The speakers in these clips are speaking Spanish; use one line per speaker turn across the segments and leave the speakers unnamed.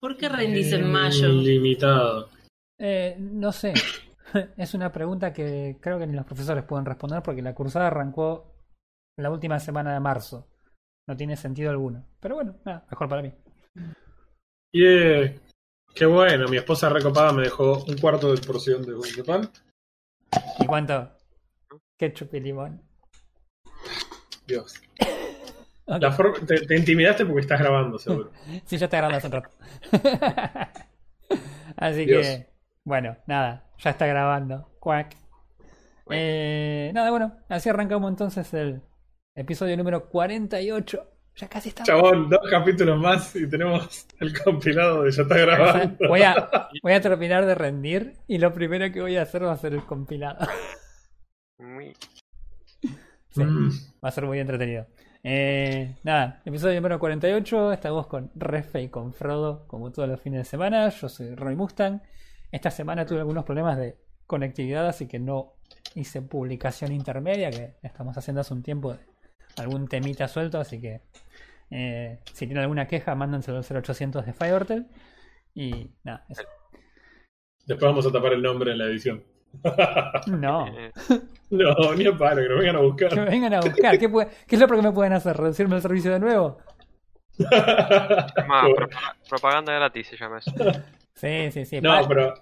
¿Por qué rendís en mayo?
Limitado.
Eh, no sé. es una pregunta que creo que ni los profesores pueden responder porque la cursada arrancó la última semana de marzo. No tiene sentido alguno. Pero bueno, nada, mejor para mí.
Yeah. Qué bueno, mi esposa recopada me dejó un cuarto de porción de, de pan.
¿Y cuánto? Ketchup y limón.
Dios. La te, te intimidaste porque estás grabando, seguro.
Sí, ya está grabando hace un rato. Así
Dios.
que, bueno, nada, ya está grabando. Cuac. Eh, nada, bueno, así arrancamos entonces el episodio número 48. Ya casi estamos.
Chabón, dos capítulos más y tenemos el compilado de ya está grabando.
Voy a, voy a terminar de rendir y lo primero que voy a hacer va a ser el compilado.
Muy...
Sí,
Mm.
va a ser muy entretenido. Eh, nada, episodio número 48. Estamos con Refe y con Frodo, como todos los fines de semana. Yo soy Roy Mustang. Esta semana tuve algunos problemas de conectividad, así que no hice publicación intermedia, que estamos haciendo hace un tiempo algún temita suelto, así que eh, si tienen alguna queja, mándenselo al 0800 de Fivertel. Y nada, eso.
Después vamos a tapar el nombre en la edición.
No,
No, ni a paro, que nos vengan a
que me
buscar.
vengan a buscar. ¿Qué, puede- qué es lo que me pueden hacer? ¿Reducirme el servicio de nuevo?
es más, propa- propaganda gratis se llama eso.
Sí, sí, sí.
No, pero,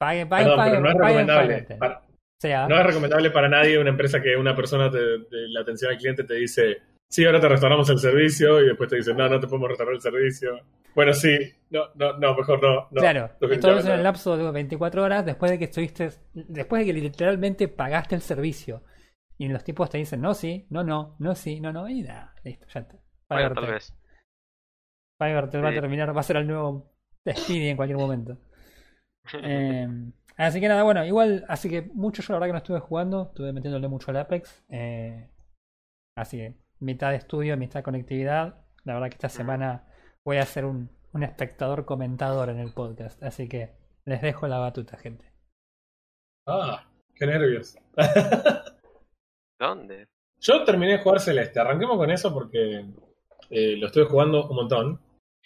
Paguen, paguen,
perdón,
paguen,
pero no es recomendable. Para-
O sea,
no es recomendable para nadie una empresa que una persona te- de la atención al cliente te dice, sí, ahora te restauramos el servicio, y después te dicen, no, no te podemos restaurar el servicio. Bueno, sí, no, no, no, mejor no. no
claro, hice en el lapso de 24 horas después de que estuviste, después de que literalmente pagaste el servicio. Y los tipos te dicen, no, sí, no, no, no, sí, no, no, y nada, listo, ya está.
Bueno, tal vez.
Fivertel va a terminar, va a ser el nuevo Speedy en cualquier momento. Eh, así que nada, bueno, igual, así que mucho yo la verdad que no estuve jugando, estuve metiéndole mucho al Apex. eh, así que mitad de estudio, mitad conectividad. La verdad que esta semana voy a ser un, un espectador comentador en el podcast, así que les dejo la batuta, gente.
Ah, qué nervios.
¿Dónde?
Yo terminé de jugar Celeste. Arranquemos con eso porque eh, lo estuve jugando un montón.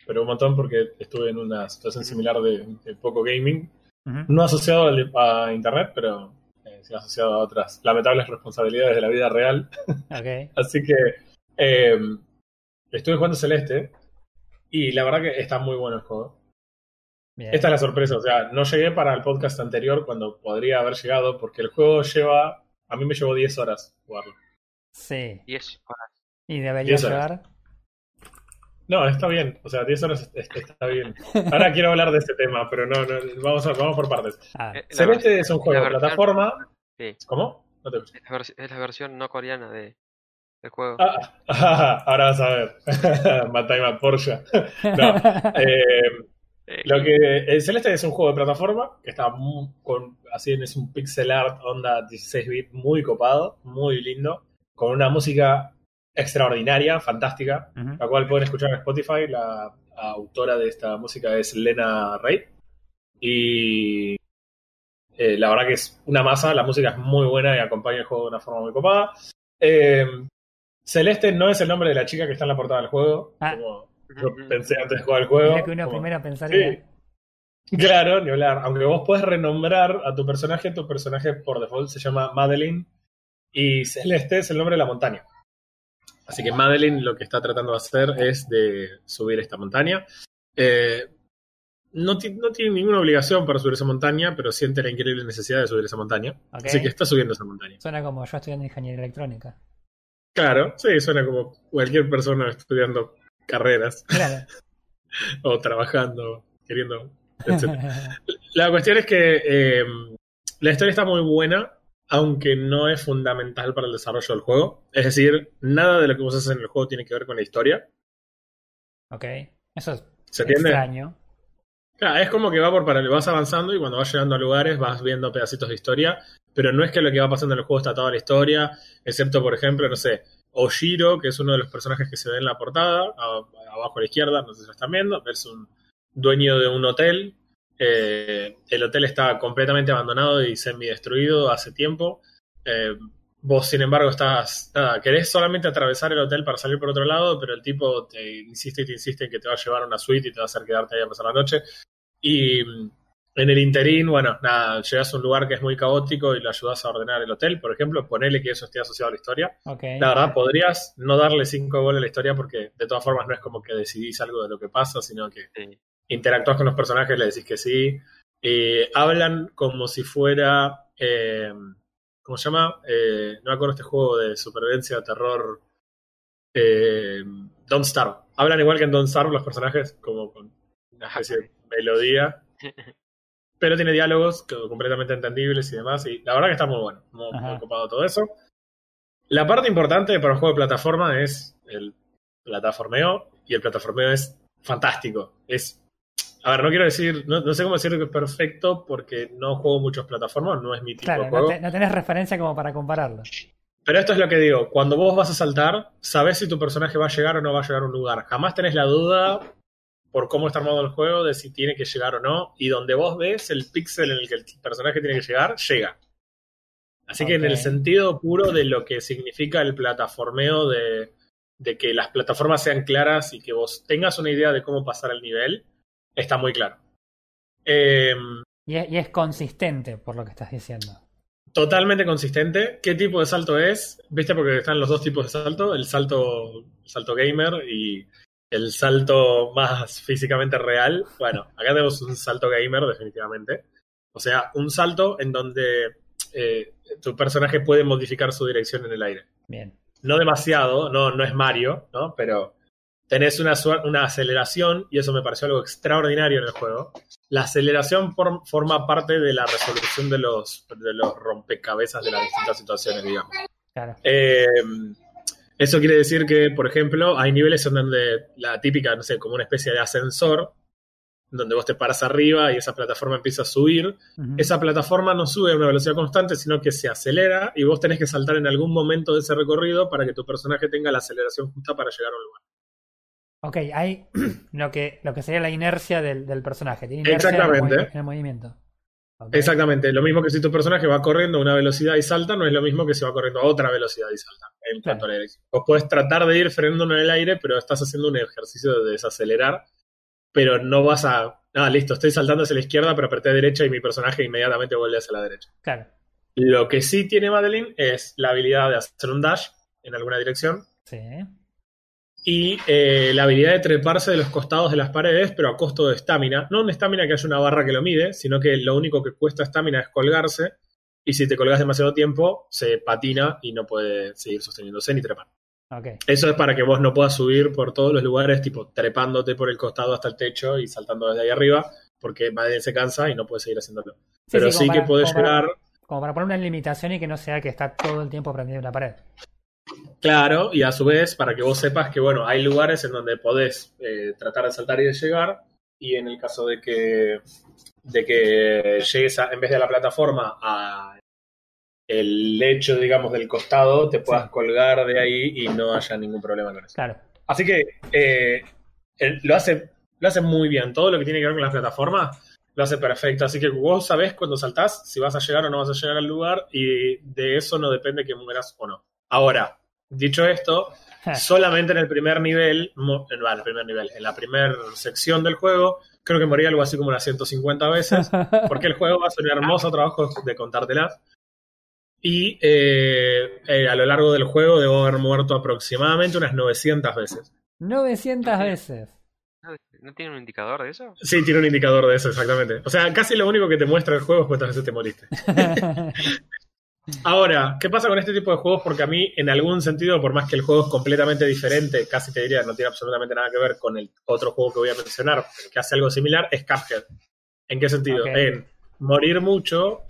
Pero un montón porque estuve en una situación similar de, de poco gaming. No asociado a internet, pero sí asociado a otras lamentables responsabilidades de la vida real. Así que eh, estuve jugando Celeste. Y la verdad que está muy bueno el juego.
bien.
Esta es la sorpresa. O sea, no llegué para el podcast anterior cuando podría haber llegado porque el juego lleva... A mí me llevó 10 horas jugarlo.
Sí,
10 horas.
y debería
10 horas.
llegar.
No, está bien. O sea, 10 horas es- está bien. Ahora quiero hablar de este tema, pero no, no vamos, a- vamos por partes.
Ah,
Eh,
Celeste es un juego de plataforma.
Sí,
¿Cómo? No te escucho.
es la, vers- es la versión no coreana de, del juego.
Ah, ah, ahora vas a ver. Mataima Porsche. No. Eh,
Eh,
lo que el Celeste es un juego de plataforma que está muy- con así es un pixel art onda 16 bits muy copado, muy lindo, con una música extraordinaria, fantástica. la cual pueden escuchar en Spotify. La autora de esta música es Lena Rey. Y eh, la verdad que es una masa, la música es muy buena y acompaña el juego de una forma muy copada. Eh, Celeste no es el nombre de la chica que está en la portada del juego,
Ah.
como yo pensé antes de jugar el juego.
Mira que uno
como-
primero pensaría.
Sí. Claro, ni hablar. Aunque vos puedes renombrar a tu personaje, tu personaje por default se llama Madeline y Celeste es el nombre de la montaña. Así que Madeline lo que está tratando de hacer es de subir esta montaña. Eh, no, no tiene ninguna obligación para subir esa montaña, pero siente la increíble necesidad de subir esa montaña. Así que está subiendo esa montaña.
Suena como yo estudiando ingeniería electrónica.
Claro, sí, suena como cualquier persona estudiando carreras
Claro.
o trabajando, queriendo. La cuestión es que eh, la historia está muy buena, aunque no es fundamental para el desarrollo del juego. Es decir, nada de lo que vos haces en el juego tiene que ver con la historia.
ok. Eso es
¿Se entiende?
extraño.
Claro, es como que va por paralelo, vas avanzando y cuando vas llegando a lugares vas viendo pedacitos de historia, pero no es que lo que va pasando en el juego está toda la historia, excepto, por ejemplo, no sé, Oshiro, que es uno de los personajes que se ve en la portada, abajo a la izquierda, no sé si lo están viendo, es un dueño de un hotel. Eh, el hotel está completamente abandonado y semi-destruido hace tiempo. Eh, vos, sin embargo, estás, querés solamente atravesar el hotel para salir por otro lado, pero el tipo te insiste y te insiste en que te va a llevar una suite y te va a hacer quedarte ahí a pasar la noche. Y mm, en el interín, bueno, nada, llegas a un lugar que es muy caótico y lo ayudas a ordenar el hotel, por ejemplo, ponele que eso esté asociado a la historia. La verdad, podrías no darle cinco goles a la historia porque de todas formas no es como que decidís algo de lo que pasa, sino que
Sí.
interactúas con los personajes, le decís que sí. Eh, hablan como si fuera. eh, ¿Cómo se llama? Eh, no me acuerdo este juego de supervivencia, terror. Eh, Don't Starve. Hablan igual que en Don't Starve los personajes, como con una especie de melodía. Pero tiene diálogos completamente entendibles y demás. Y la verdad que está muy bueno. Muy, muy ocupado todo eso. La parte importante para un juego de plataforma es el plataformeo. Y el plataformeo es fantástico. Es. A ver, no quiero decir, no, no sé cómo decir que es perfecto porque no juego muchos plataformas, no es mi tipo
Claro,
de
no,
juego.
te- no tenés referencia como para compararlo.
Pero esto es lo que digo, cuando vos vas a saltar, sabés si tu personaje va a llegar o no va a llegar a un lugar. Jamás tenés la duda por cómo está armado el juego de si tiene que llegar o no. Y donde vos ves el píxel en el que el personaje tiene que llegar, llega. Así que en el sentido puro de lo que significa el plataformeo de, de que las plataformas sean claras y que vos tengas una idea de cómo pasar el nivel, está muy claro. Eh,
Y es, y es consistente por lo que estás diciendo.
totalmente consistente. ¿Qué tipo de salto es? ¿Viste? Porque están los dos tipos de salto, el salto, el salto gamer y el salto más físicamente real. Bueno, acá tenemos un salto gamer definitivamente. O sea, un salto en donde eh, tu personaje puede modificar su dirección en el aire.
Bien.
No demasiado, no, no es Mario, ¿no? Pero tenés una, una aceleración y eso me pareció algo extraordinario en el juego. La aceleración forma parte de la resolución de los, de los rompecabezas de las distintas situaciones, digamos.
Claro.
Eh, eso quiere decir que, por ejemplo, hay niveles en donde la típica, no sé, como una especie de ascensor, donde vos te paras arriba y esa plataforma empieza a subir. Esa plataforma no sube a una velocidad constante, sino que se acelera y vos tenés que saltar en algún momento de ese recorrido para que tu personaje tenga la aceleración justa para llegar a un lugar.
Ok, hay lo que, lo que sería la inercia del, del personaje. Tiene inercia en el
Exactamente.
en el movimiento.
Exactamente, lo mismo que si tu personaje va corriendo a una velocidad y salta, no es lo mismo que si va corriendo a otra velocidad y salta. En cuanto a la dirección. Vos podés tratar de ir frenando en el aire, pero estás haciendo un ejercicio de desacelerar, pero no vas a. Ah, listo, estoy saltando hacia la izquierda, pero apreté a derecha y mi personaje inmediatamente vuelve hacia la derecha.
Claro.
Lo que sí tiene Madeline es la habilidad de hacer un dash en alguna dirección
Sí.
Y eh, la habilidad de treparse de los costados de las paredes, pero a costo de estamina. No una estamina que haya una barra que lo mide, sino que lo único que cuesta estamina es colgarse. Y si te colgas demasiado tiempo, se patina y no puede seguir sosteniéndose ni trepar.
Ok.
Eso es para que vos no puedas subir por todos los lugares, tipo trepándote por el costado hasta el techo y saltando desde ahí arriba, porque Madeleine se cansa y no puede seguir haciéndolo. Pero
sí,
que
para-
puedes
como para-
llegar,
Como para poner una limitación y que no sea que está todo el tiempo prendido en la pared.
Claro, y a su vez para que vos sepas que, bueno, hay lugares en donde podés eh, tratar de saltar y de llegar, y en el caso de que, de que llegues a- en vez de a la plataforma a el lecho, digamos, del costado, te puedas colgar de ahí y no haya ningún problema con eso.
Claro.
Así que eh, lo hace, lo hace muy bien. Todo lo que tiene que ver con las plataformas lo hace perfecto. Así que vos sabés cuando saltás si vas a llegar o no vas a llegar al lugar y de eso no depende que mueras o no. Ahora, dicho esto, solamente en el primer nivel, mo- en bueno, el primer nivel, en la primera sección del juego, creo que morí algo así como unas 150 veces, porque el juego hace un hermoso trabajo de contártelas. Y eh, eh, a lo largo del juego debo haber muerto aproximadamente unas 900 veces.
900 veces.
¿No, no tiene un indicador de eso?
Sí, tiene un indicador de eso, exactamente. O sea, casi lo único que te muestra el juego es cuántas veces te moriste. Ahora, ¿qué pasa con este tipo de juegos? Porque a mí, en algún sentido, por más que el juego es completamente diferente, casi te diría, no tiene absolutamente nada que ver con el otro juego que voy a mencionar, que hace algo similar, es Cuphead. ¿En qué sentido? En morir mucho,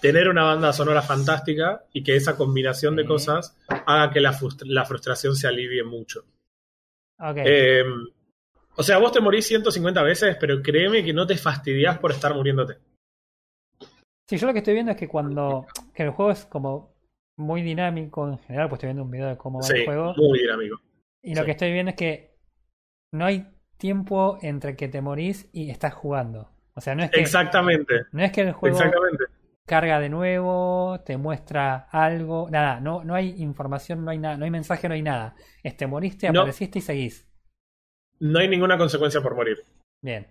tener una banda sonora fantástica y que esa combinación de cosas haga que la, frustra- la frustración se alivie mucho.
ok.
Eh, o sea, vos te morís 150 veces, pero créeme que no te fastidias por estar muriéndote.
Sí, yo lo que estoy viendo es que cuando. que el juego es como muy dinámico en general, pues estoy viendo un video de cómo va
Sí,
el juego.
muy dinámico.
Y lo
sí.
que estoy viendo es que no hay tiempo entre que te morís y estás jugando. O sea, no es que,
Exactamente,
no es que el juego
exactamente.
carga de nuevo, te muestra algo, nada, no, no hay información, no hay nada, no hay mensaje, no hay nada. Este moriste,
No.
apareciste y seguís.
No hay ninguna consecuencia por morir.
Bien.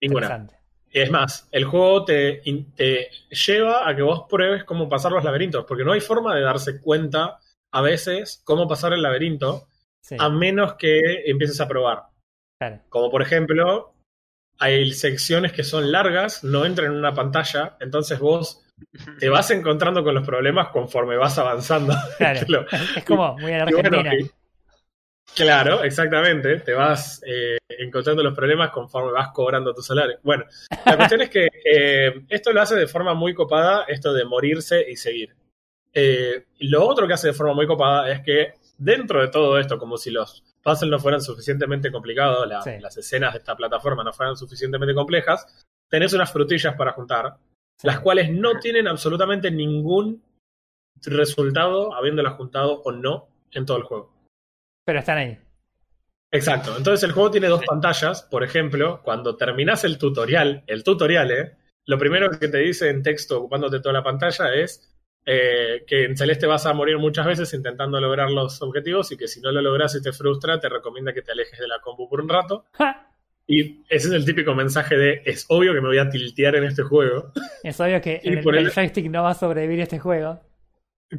Ninguna.
Interesante.
Es más, el juego te, te lleva a que vos pruebes cómo pasar los laberintos, porque no hay forma de darse cuenta a veces cómo pasar el laberinto,
Sí,
a menos que empieces a probar.
claro.
Como por ejemplo, hay secciones que son largas, no entran en una pantalla, entonces vos te vas encontrando con los problemas conforme vas avanzando.
Claro. Es como muy a la
y bueno,
Argentina.
y- claro, exactamente. Te vas eh, encontrando los problemas conforme vas cobrando tu salario. Bueno, la cuestión es que eh, esto lo hace de forma muy copada, esto de morirse y seguir. Eh, lo otro que hace de forma muy copada es que dentro de todo esto, como si los puzzles no fueran suficientemente complicados, la-
Sí.
las escenas de esta plataforma no fueran suficientemente complejas, tenés unas frutillas para juntar,
Sí.
las cuales no tienen absolutamente ningún resultado habiéndolas juntado o no en todo el juego.
Pero están ahí.
Exacto. Entonces el juego tiene dos pantallas. Por ejemplo, cuando terminas el tutorial, el tutorial, ¿eh? lo primero que te dice en texto ocupándote toda la pantalla es eh, que en Celeste vas a morir muchas veces intentando lograr los objetivos y que si no lo logras y te frustra, te recomienda que te alejes de la compu por un rato.
¡Ja!
Y ese es el típico mensaje de es obvio que me voy a tiltear en este juego.
Es obvio que el,
por
el
el-
joystick no va a sobrevivir a este juego.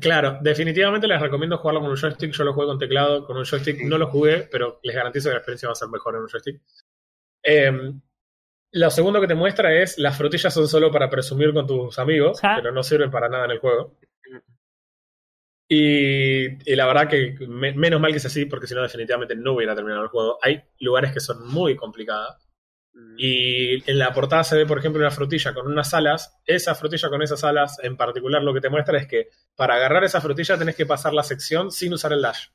Claro, definitivamente les recomiendo jugarlo con un joystick. Yo lo jugué con teclado, con un joystick no lo jugué, pero les garantizo que la experiencia va a ser mejor en un joystick. Eh, lo segundo que te muestra es las frutillas son solo para presumir con tus amigos,
Ja.
pero no sirven para nada en el juego. Y, y la verdad que me- menos mal que es así, porque si no definitivamente no hubiera terminado el juego. Hay lugares que son muy complicadas. Y en la portada se ve, por ejemplo, una frutilla con unas alas. Esa frutilla con esas alas, en particular, lo que te muestra es que para agarrar esa frutilla tenés que pasar la sección sin usar el dash.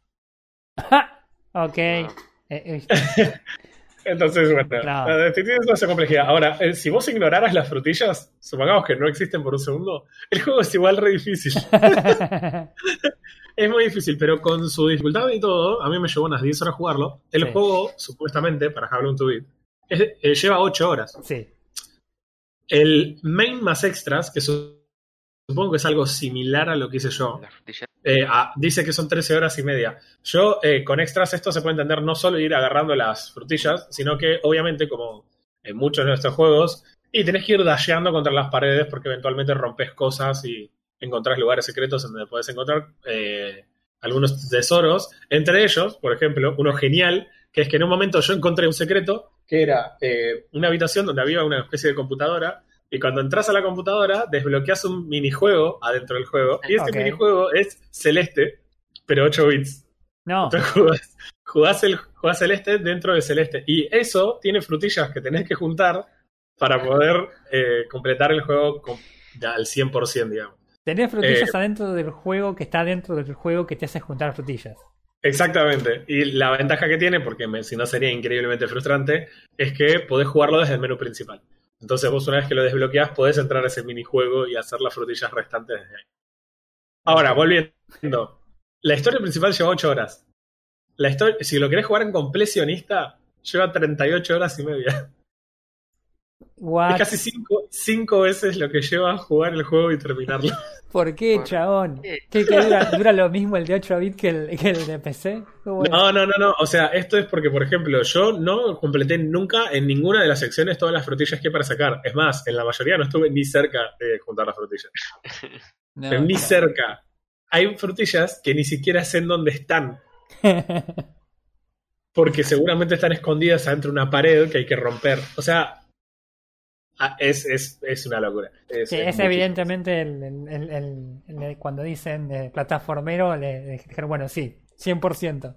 ¡Ja! Ok.
Ah.
Eh, eh,
Entonces, bueno,
Claro.
tiene toda esa complejidad. Ahora, eh, si vos ignoraras las frutillas, supongamos que no existen por un segundo, el juego es igual re difícil. es muy difícil, pero con su dificultad y todo, a mí me llevó unas 10 horas jugarlo. El
Sí.
juego, supuestamente, para Hablo to Beat, es- eh, lleva 8 horas.
sí.
El main más extras, que su- supongo que es algo similar a lo que hice yo, eh, dice que son 13 horas y media. Yo, eh, con extras, esto se puede entender no solo ir agarrando las frutillas, sino que, obviamente, como en muchos de nuestros juegos, y tenés que ir dasheando contra las paredes porque eventualmente rompes cosas y encontrás lugares secretos en donde puedes encontrar eh, algunos tesoros. Entre ellos, por ejemplo, uno genial, que es que en un momento yo encontré un secreto que era eh, una habitación donde había una especie de computadora. Y cuando entras a la computadora, desbloqueas un minijuego adentro del juego. Y este
Ok.
minijuego es celeste, pero 8 bits.
No.
Entonces jugás, jugás el, jugás celeste dentro de celeste. Y eso tiene frutillas que tenés que juntar para poder eh, completar el juego con- ya al 100%, digamos.
Tenés frutillas
Eh,
adentro del juego que está dentro del juego que te hace juntar frutillas.
Exactamente. Y la ventaja que tiene, porque si no sería increíblemente frustrante, es que podés jugarlo desde el menú principal. Entonces vos una vez que lo desbloqueás podés entrar a ese minijuego y hacer las frutillas restantes desde ahí. Ahora, volviendo. La historia principal lleva 8 horas. La historia, si lo querés jugar en completionista, lleva 38 horas y media.
What?
Es casi 5 veces lo que lleva jugar el juego y terminarlo.
¿Por qué,
Bueno,
chabón?
¿qué?
¿Qué, dura, dura lo mismo el de 8 bits que el, que el de PC?
No, no, no, no. O sea, esto es porque, por ejemplo, yo no completé nunca en ninguna de las secciones todas las frutillas que hay para sacar. Es más, en la mayoría no estuve ni cerca de juntar las frutillas.
No,
Pero ni
claro.
cerca. Hay frutillas que ni siquiera sé en dónde están. Porque seguramente están escondidas adentro de una pared que hay que romper. O sea, ah, es, es, es una locura. Es,
Sí,
es
evidentemente el, el- cuando dicen eh, plataformero, le, dijeron, bueno, sí, 100%.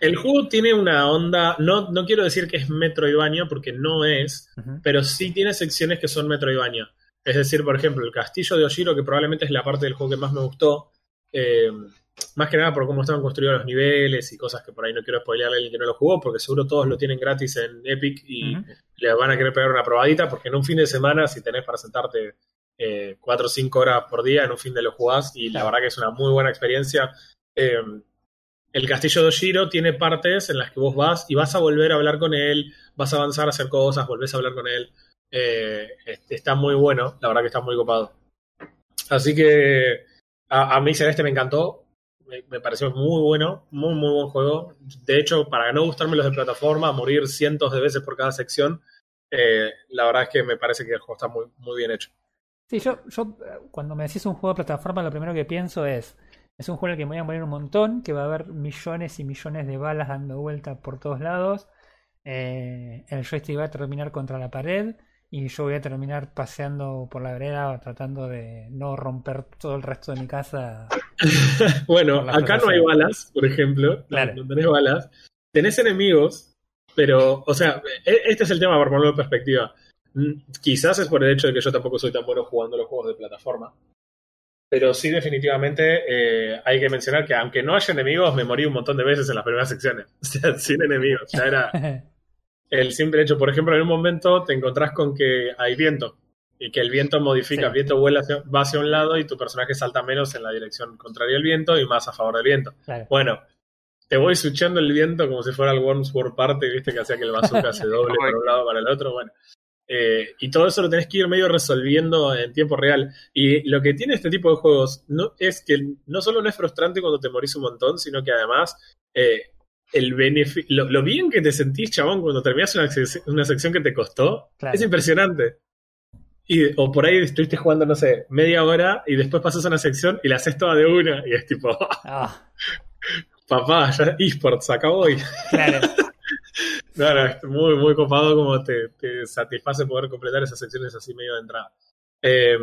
El juego tiene una onda. No, no quiero decir que es Metroidvania, porque no es. Pero sí tiene secciones que son Metroidvania. Es decir, por ejemplo, el castillo de Oshiro, que probablemente es la parte del juego que más me gustó, eh, más que nada por cómo estaban construidos los niveles y cosas que por ahí no quiero spoilearle a alguien que no lo jugó, porque seguro todos lo tienen gratis en Epic y
Ujú.
le van a querer pegar una probadita, porque en un fin de semana, si tenés para sentarte 4 o 5 horas por día, en un fin de lo jugás, y la verdad que es una muy buena experiencia. Eh, el castillo de Oshiro tiene partes en las que vos vas y vas a volver a hablar con él, vas a avanzar a hacer cosas, volvés a hablar con él. Eh, este, está muy bueno, la verdad que está muy copado. Así que a, a mí Celeste me encantó, me, pareció muy bueno, muy, muy buen juego. De hecho, para no gustarme los de plataforma, morir cientos de veces por cada sección, eh, la verdad es que me parece que el juego está muy, muy bien hecho.
Sí, yo, yo eh, cuando me decís un juego de plataforma, lo primero que pienso es, es un juego en el que me voy a morir un montón, que va a haber millones y millones de balas dando vuelta por todos lados. Eh, el joystick va a terminar contra la pared y yo voy a terminar paseando por la vereda tratando de no romper todo el resto de mi casa.
bueno, acá no hay balas, por ejemplo. No-
Claro.
No, tenés balas. Tenés enemigos, pero, o sea, e- este es el tema para ponerlo en perspectiva. Mm, Quizás es por el hecho de que yo tampoco soy tan bueno jugando los juegos de plataforma. Pero sí, definitivamente eh, hay que mencionar que aunque no haya enemigos, me morí un montón de veces en las primeras secciones. O sea, sin enemigos. Ya era el simple hecho. Por ejemplo, en un momento te encontrás con que hay viento. Y que el viento modifica,
Sí.
el viento vuela hacia- va hacia un lado y tu personaje salta menos en la dirección contraria al viento y más a favor del viento.
claro.
Bueno, te voy switchando el viento como si fuera el Wormsworth Party, viste, que hacía que el bazooka se doble para un lado para el otro. Bueno, Eh, y todo eso lo tenés que ir medio resolviendo en tiempo real. Y lo que tiene este tipo de juegos no, es que no solo no es frustrante cuando te morís un montón, sino que además eh, el benefi- lo, lo bien que te sentís, chabón, cuando terminas una, sec- una sección que te costó,
Claro.
es impresionante. Y, o por ahí estuviste jugando, no sé, media hora y después pasas a una sección y la haces toda de una y es tipo,
Ah,
papá, ya esports, acabó y
claro.
no, no, es muy, muy copado como te, te satisface poder completar esas secciones así medio de entrada. Eh,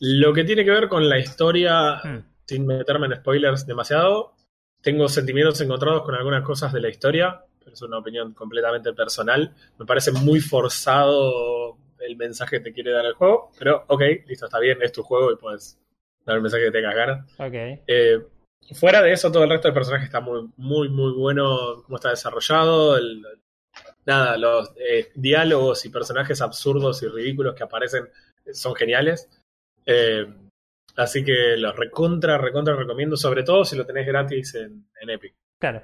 lo que tiene que ver con la historia,
Hmm.
sin meterme en spoilers demasiado, tengo sentimientos encontrados con algunas cosas de la historia, pero es una opinión completamente personal. Me parece muy forzado el mensaje que te quiere dar el juego, pero ok, listo, está bien, es tu juego y puedes dar el mensaje que tengas ganas.
Ok.
Eh, fuera de eso, todo el resto del personaje está muy, muy, muy bueno, cómo está desarrollado. el- nada, los eh, diálogos y personajes absurdos y ridículos que aparecen son geniales. Eh, así que los recontra, recontra recomiendo, sobre todo si lo tenés gratis en, en Epic.
Claro.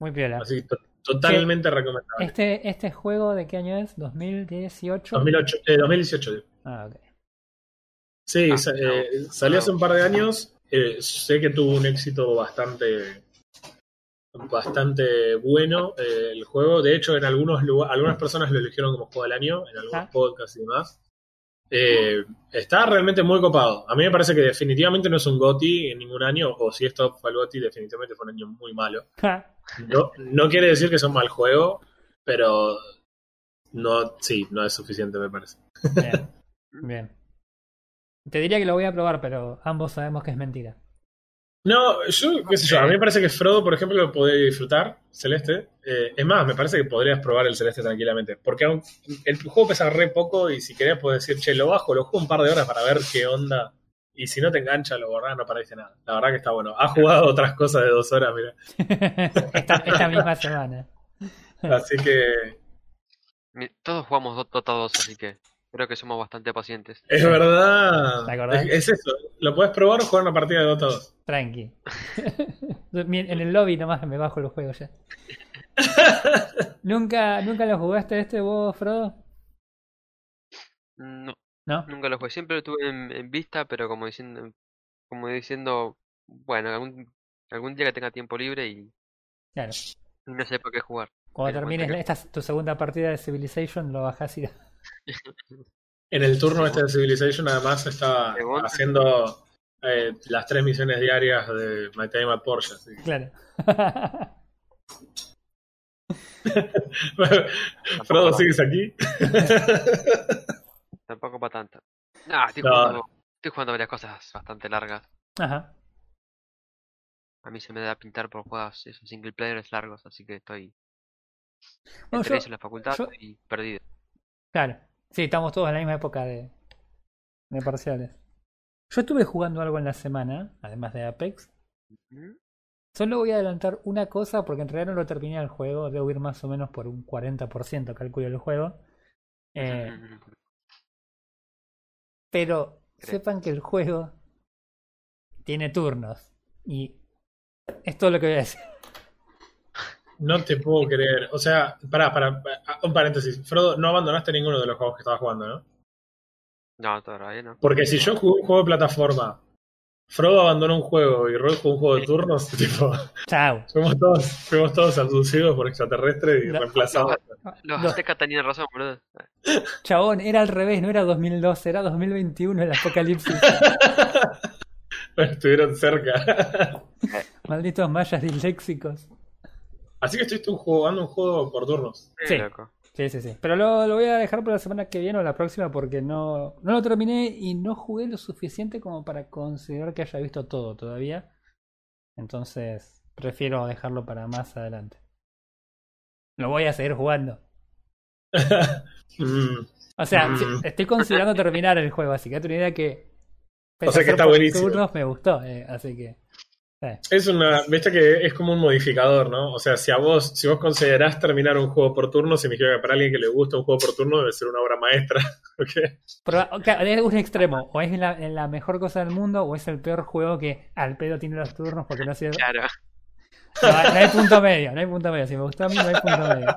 Muy piola.
Así que to- totalmente recomendable.
Este, ¿Este juego de qué año es? ¿2018?
2008, eh, 2018. digo.
Ah, ok.
Sí,
Ah,
sa-
no.
eh, salió hace un par de años. eh, sé que tuvo un éxito bastante bastante bueno eh, el juego. De hecho, en algunos lugares, algunas personas lo eligieron como juego del año, en algunos
Ah.
podcasts y demás. Eh, está realmente muy copado. A mí me parece que definitivamente no es un GOTI en ningún año, o si esto fue el GOTI, definitivamente fue un año muy malo. No, no quiere decir que es un mal juego, pero no, sí, no es suficiente, me parece.
Bien. Bien. Te diría que lo voy a probar, pero ambos sabemos que es mentira.
No, yo, qué sé yo, a mí me parece que Frodo, por ejemplo, lo podría disfrutar, Celeste. Eh, es más, me parece que podrías probar el Celeste tranquilamente. Porque aun- el juego pesa re poco y si querés puedes decir, che, lo bajo, lo juego un par de horas para ver qué onda. Y si no te engancha, lo borrás, no parece nada. La verdad que está bueno. Ha jugado otras cosas de dos horas, mira.
esta, esta misma semana.
Así que
Todos jugamos Do- Dota 2, así que creo que somos bastante pacientes.
es verdad.
¿Te acordás?
Es, es eso. Lo puedes probar o jugar una partida de Dota 2.
Tranqui. En el lobby nomás me bajo los juegos ya. ¿Nunca, ¿Nunca lo jugaste este vos, Frodo?
No,
¿No?
nunca lo jugué. Siempre lo tuve en, en vista, pero como diciendo, como diciendo, bueno, algún, algún día que tenga tiempo libre y
Claro.
no sé por qué jugar.
Cuando termines esta es tu segunda partida de Civilization, lo bajás y.
En el turno este de Civilization, además, estaba haciendo eh, las tres misiones diarias de My Time at Porsche. así
Claro.
Frodo, ¿sigues aquí?
Tampoco para tanto. Ah, estoy,
No.
jugando, estoy jugando varias cosas bastante largas.
Ajá.
A mí se me da pintar por juegos esos single players largos, así que estoy
Bueno,
entre
yo-
y la facultad
yo-
y perdido.
Claro. Sí, estamos todos en la misma época de, de parciales. Yo estuve jugando algo en la semana, además de Apex. Solo voy a adelantar una cosa porque en realidad no lo terminé el juego. Debo ir más o menos por un 40%, calculo el juego. Eh, pero sepan que el juego tiene turnos. Y es todo lo que voy a decir.
No te puedo creer. O sea, pará, pará, pará, un paréntesis. Frodo, no abandonaste ninguno de los juegos que estabas jugando, ¿no?
No, todavía no.
Porque si yo jugué un juego de plataforma, Frodo abandonó un juego y Roy jugó un juego de turnos, tipo,
Chao.
fuimos todos, fuimos todos abducidos por extraterrestres y
No.
reemplazados.
Los aztecas tenían razón, boludo.
Chabón, era al revés, no era 2012, era 2021 el apocalipsis.
Estuvieron cerca.
Malditos mayas disléxicos.
Así que estoy jugando un juego por turnos.
Sí,
Sí. Sí. Pero lo, lo voy a dejar para la semana que viene o la próxima porque no, no lo terminé y no jugué lo suficiente como para considerar que haya visto todo todavía. Entonces, prefiero dejarlo para más adelante. Lo voy a seguir jugando.
Mm,
O sea,
Mm.
sí, estoy considerando terminar el juego, así que tengo una idea que.
O sea que está buenísimo.
turnos, me gustó, eh, así que.
Es una, viste que es como un modificador, ¿no? O sea, si a vos, si vos considerás terminar un juego por turno, significa que para alguien que le gusta un juego por turno debe ser una obra maestra. ¿ok?
Proba- o sea, es un extremo, o es la, la mejor cosa del mundo, o es el peor juego que al pedo tiene los turnos porque no sirve.
Claro.
No, hay- no hay punto medio, no hay punto medio. Si me gustó a mí, no hay punto medio.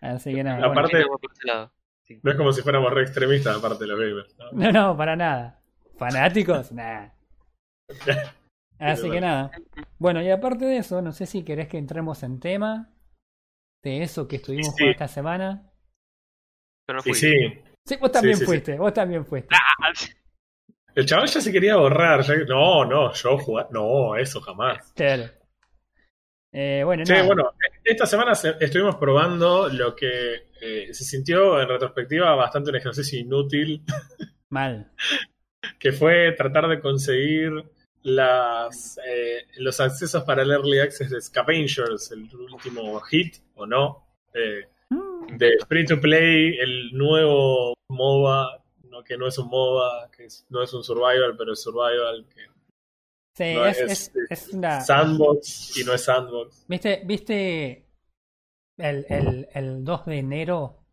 Así que nada. bueno.
Aparte-.
Sí.
No es como si fuéramos re extremistas, aparte de los gamers. ¿no?
No, no, para nada. ¿Fanáticos? Nada. Así que nada. Bueno, y aparte de eso, no sé si querés que entremos en tema de eso que estuvimos
Sí.
jugando esta semana.
Yo no fui.
sí,
Sí, vos también
Sí, sí, sí.
fuiste, vos también fuiste.
Ah,
el chaval ya se quería borrar. ya- no, no, yo jugar. No, eso jamás.
Claro. Eh, bueno,
Sí,
nada.
bueno, esta semana se- estuvimos probando lo que eh, se sintió en retrospectiva bastante un ejercicio inútil,
Mal.
que fue tratar de conseguir las, eh, los accesos para el Early Access de Scavengers, el último hit, o no, eh,
Mm.
de Free to Play, el nuevo MOBA, no, que no es un MOBA, que es- no es un Survival, pero es Survival, que
Sí,
no
es,
es-
es, es una.
Sandbox y no es Sandbox.
¿Viste, viste el, el, el 2 de enero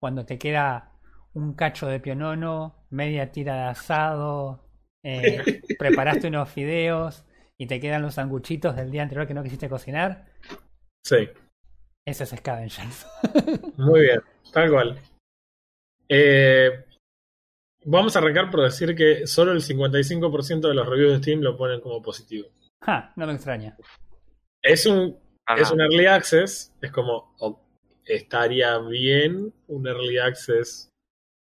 cuando te queda un cacho de pionono, media tira de asado, eh, preparaste unos fideos y te quedan los sanguchitos del día anterior que no quisiste cocinar?
Sí.
Eso es Scavengers.
Muy bien, tal cual. Eh, vamos a arrancar por decir que solo el 55% de los reviews de Steam lo ponen como positivo.
Ja, no me extraña.
Es un,
para
es un early access, es como o- estaría bien un early access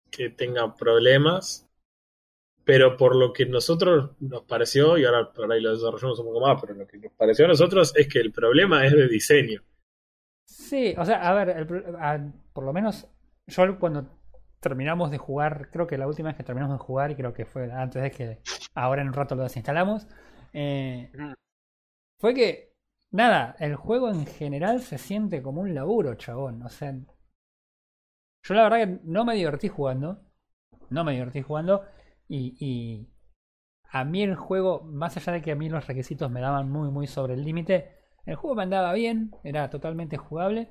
que tenga problemas, pero por lo que nosotros nos pareció, y ahora por ahí lo desarrollamos un poco más, pero lo que nos pareció a nosotros es que el problema es de diseño.
Sí, o sea, a ver, el pro- a- por lo menos yo cuando terminamos de jugar, creo que la última vez que terminamos de jugar, y creo que fue antes de que ahora en un rato lo desinstalamos, eh, fue que, nada, el juego en general se siente como un laburo, chabón. O sea, yo la verdad que no me divertí jugando, no me divertí jugando, y, y a mí el juego, más allá de que a mí los requisitos me daban muy, muy sobre el límite, el juego me andaba bien, era totalmente jugable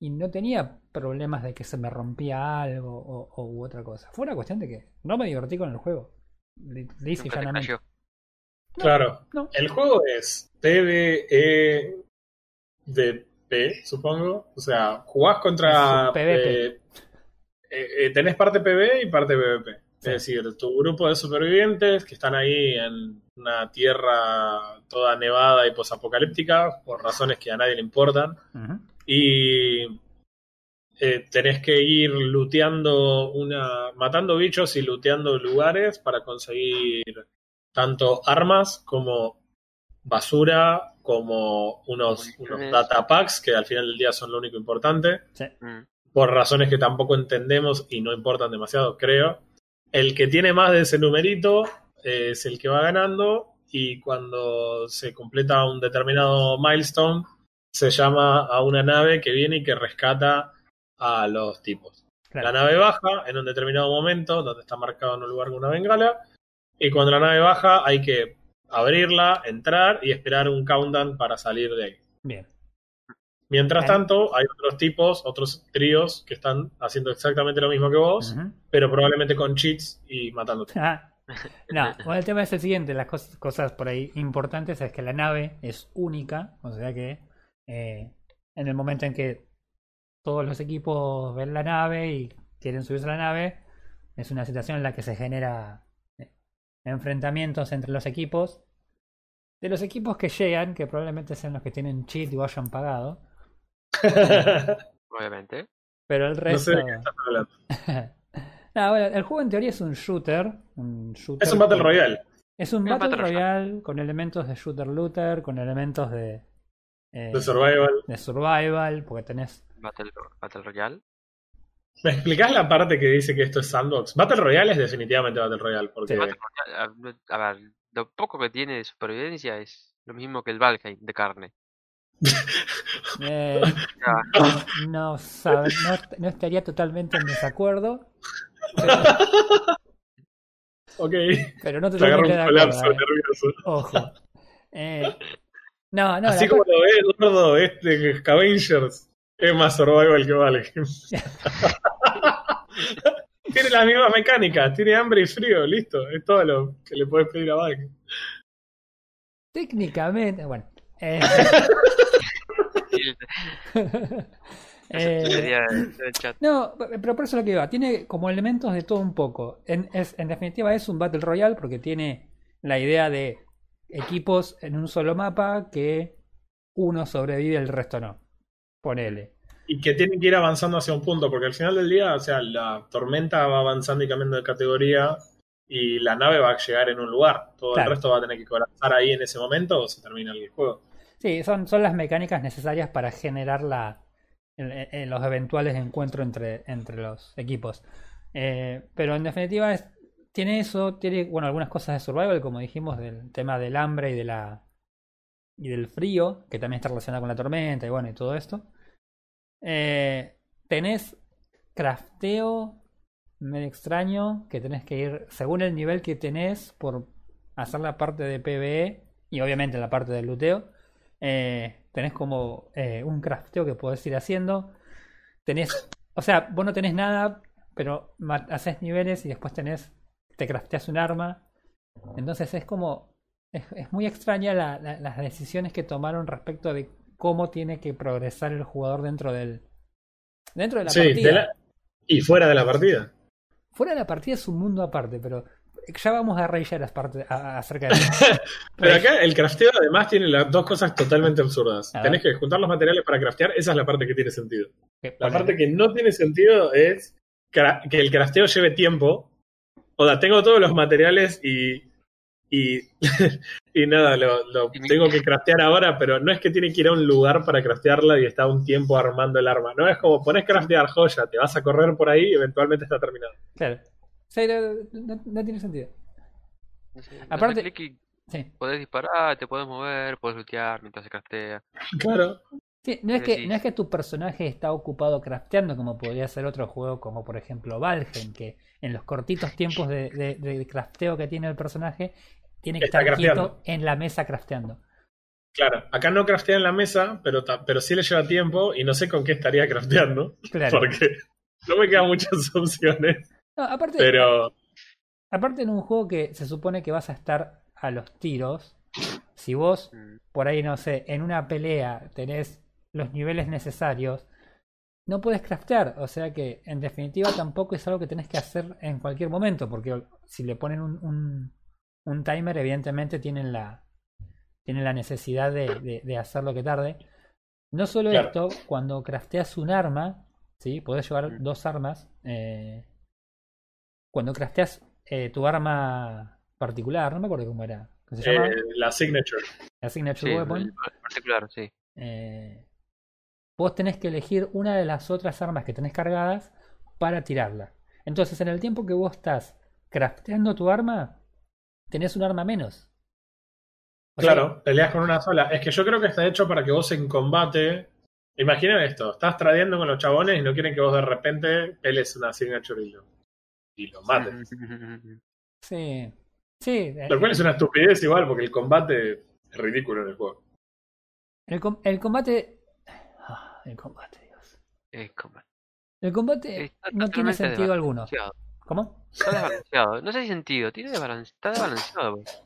y no tenía problemas de que se me rompía algo o, o u otra cosa. Fue una cuestión de que no me divertí con el juego.
Nunca te
llanamente. No,
Claro.
no.
El juego es PvE de P, supongo. O sea, jugás contra.
PvP.
eh, eh, tenés parte PvE y parte PvP.
Sí.
Es decir, tu grupo de supervivientes que están ahí en una tierra toda nevada y posapocalíptica, por razones que a nadie le importan. Y eh, tenés que ir looteando una. matando bichos y looteando lugares para conseguir tanto armas como basura, como unos, data packs, que al final del día son lo único importante,
Sí.
Mm.
por razones que tampoco entendemos y no importan demasiado, creo. El que tiene más de ese numerito eh, es el que va ganando y cuando se completa un determinado milestone se llama a una nave que viene y que rescata a los tipos.
Claro.
La nave baja en un determinado momento, donde está marcado en un lugar con una bengala, y cuando la nave baja hay que abrirla, entrar y esperar un countdown para salir de ahí.
Bien.
Mientras tanto, hay otros tipos, otros tríos que están haciendo exactamente lo mismo que vos, pero probablemente con cheats y matándote.
Ah. No, bueno, el tema es el siguiente, las cos- cosas por ahí importantes es que la nave es única, o sea que eh, en el momento en que todos los equipos ven la nave y quieren subirse a la nave, es una situación en la que se genera eh, enfrentamientos entre los equipos. De los equipos que llegan, que probablemente sean los que tienen cheat y hayan pagado.
Obviamente.
Pero el
no
resto.
sé de qué estás hablando.
Nada, bueno, el juego en teoría es un shooter. Un shooter
Es un Battle Royale.
Es un Battle
Battle
Royale con elementos de shooter looter, con elementos de, eh,
De Survival.
de survival, porque tenés.
Battle, Battle Royale.
¿Me explicás la parte que dice que esto es sandbox? Battle Royale es definitivamente Battle Royale, porque
Sí.
Battle Royale, A a ver, lo poco que tiene de supervivencia es lo mismo que el Valheim de carne.
eh, no, sabe- no, no estaría totalmente en desacuerdo, pero,
ok,
pero no totalmente eh. Ojo. Eh, no, no,
Así como
co-
lo ves, gordo, este Scavengers es más survival que Valheim. tiene las mismas mecánicas, tiene hambre y frío, listo. Es todo lo que le puedes pedir a Valheim.
técnicamente, bueno. eh, eh. No, pero por eso lo que iba, tiene como elementos de todo un poco. En, es, en definitiva es un Battle Royale porque tiene la idea de equipos en un solo mapa que uno sobrevive, el resto no. Ponele.
Y que tienen que ir avanzando hacia un punto, porque al final del día, o sea, la tormenta va avanzando y cambiando de categoría y la nave va a llegar en un lugar. Todo
Claro.
el resto va a tener que colapsar ahí en ese momento o se termina el juego.
Sí, son, son las mecánicas necesarias para generar la, el- el- los eventuales encuentros entre, entre los equipos. Eh, pero en definitiva tiene eso, tiene bueno algunas cosas de survival, como dijimos, del tema del hambre y de la y del frío, que también está relacionado con la tormenta y bueno, y todo esto. Eh, tenés crafteo medio extraño, que tenés que ir según el nivel que tenés por hacer la parte de PvE y obviamente la parte del luteo. Eh, tenés como eh, un crafteo que podés ir haciendo. Tenés, o sea, vos no tenés nada, pero haces niveles y después tenés, te crafteas un arma. Entonces es como, es, es muy extraña la- la- las decisiones que tomaron respecto de cómo tiene que progresar el jugador dentro del, dentro de la
Sí,
partida.
de la- y fuera de la partida.
Fuera de la partida es un mundo aparte, pero ya vamos a rayar acerca de eso.
Pero acá el crafteo además tiene las dos cosas totalmente absurdas. Tenés que juntar los materiales para craftear, esa es la parte que tiene sentido. La parte que no tiene sentido es que el crafteo lleve tiempo. O sea, tengo todos los materiales y. Y, y nada, lo, lo tengo que craftear ahora, pero no es que tiene que ir a un lugar para craftearla y está un tiempo armando el arma. No es como pones craftear joya, te vas a correr por ahí y eventualmente está terminado.
Claro. No, no- no tiene sentido. Aparte-
das clic y
Sí.
podés disparar, te podés mover, podés lootear mientras se craftea.
Claro.
Sí, no es, que, no es que tu personaje está ocupado crafteando como podría ser otro juego como por ejemplo Valheim, que en los cortitos tiempos de, de- de crafteo que tiene el personaje tiene que
Está
estar quieto en la mesa crafteando.
Claro, acá no craftea en la mesa, pero, ta- pero sí le lleva tiempo y no sé con qué estaría crafteando,
Claro.
porque no me quedan muchas opciones,
No, aparte,
pero
aparte en un juego que se supone que vas a estar a los tiros, si vos
Mm.
por ahí, no sé, en una pelea tenés los niveles necesarios, no puedes craftear. O sea que, en definitiva, tampoco es algo que tenés que hacer en cualquier momento, porque si le ponen un, un, un timer, evidentemente tienen la, tienen la necesidad de, de, de hacerlo que tarde. No solo
Claro.
esto, cuando crafteas un arma, ¿sí? podés llevar
Mm.
dos armas. eh, cuando crafteas eh, tu arma particular, no me acuerdo cómo era. ¿Cómo se llama?
eh, la signature.
La signature
Sí,
weapon.
particular, sí.
eh, vos tenés que elegir una de las otras armas que tenés cargadas para tirarla. Entonces, en el tiempo que vos estás crafteando tu arma, tenés un arma menos. O sea,
Claro, peleas con una sola. Es que yo creo que está hecho para que vos en combate. Imaginen esto: estás tradeando con los chabones y no quieren que vos de repente pelees una signature y lo, y lo mates.
sí. Sí. eh,
Lo cual es una estupidez igual, porque el combate es ridículo en el juego.
El, com- el combate. Ah, el combate, Dios.
Es como-
El combate
Está
no tiene sentido alguno. ¿Cómo?
Está desbalanceado. No sé si sentido, tiene desbalance... está desbalanceado. pues.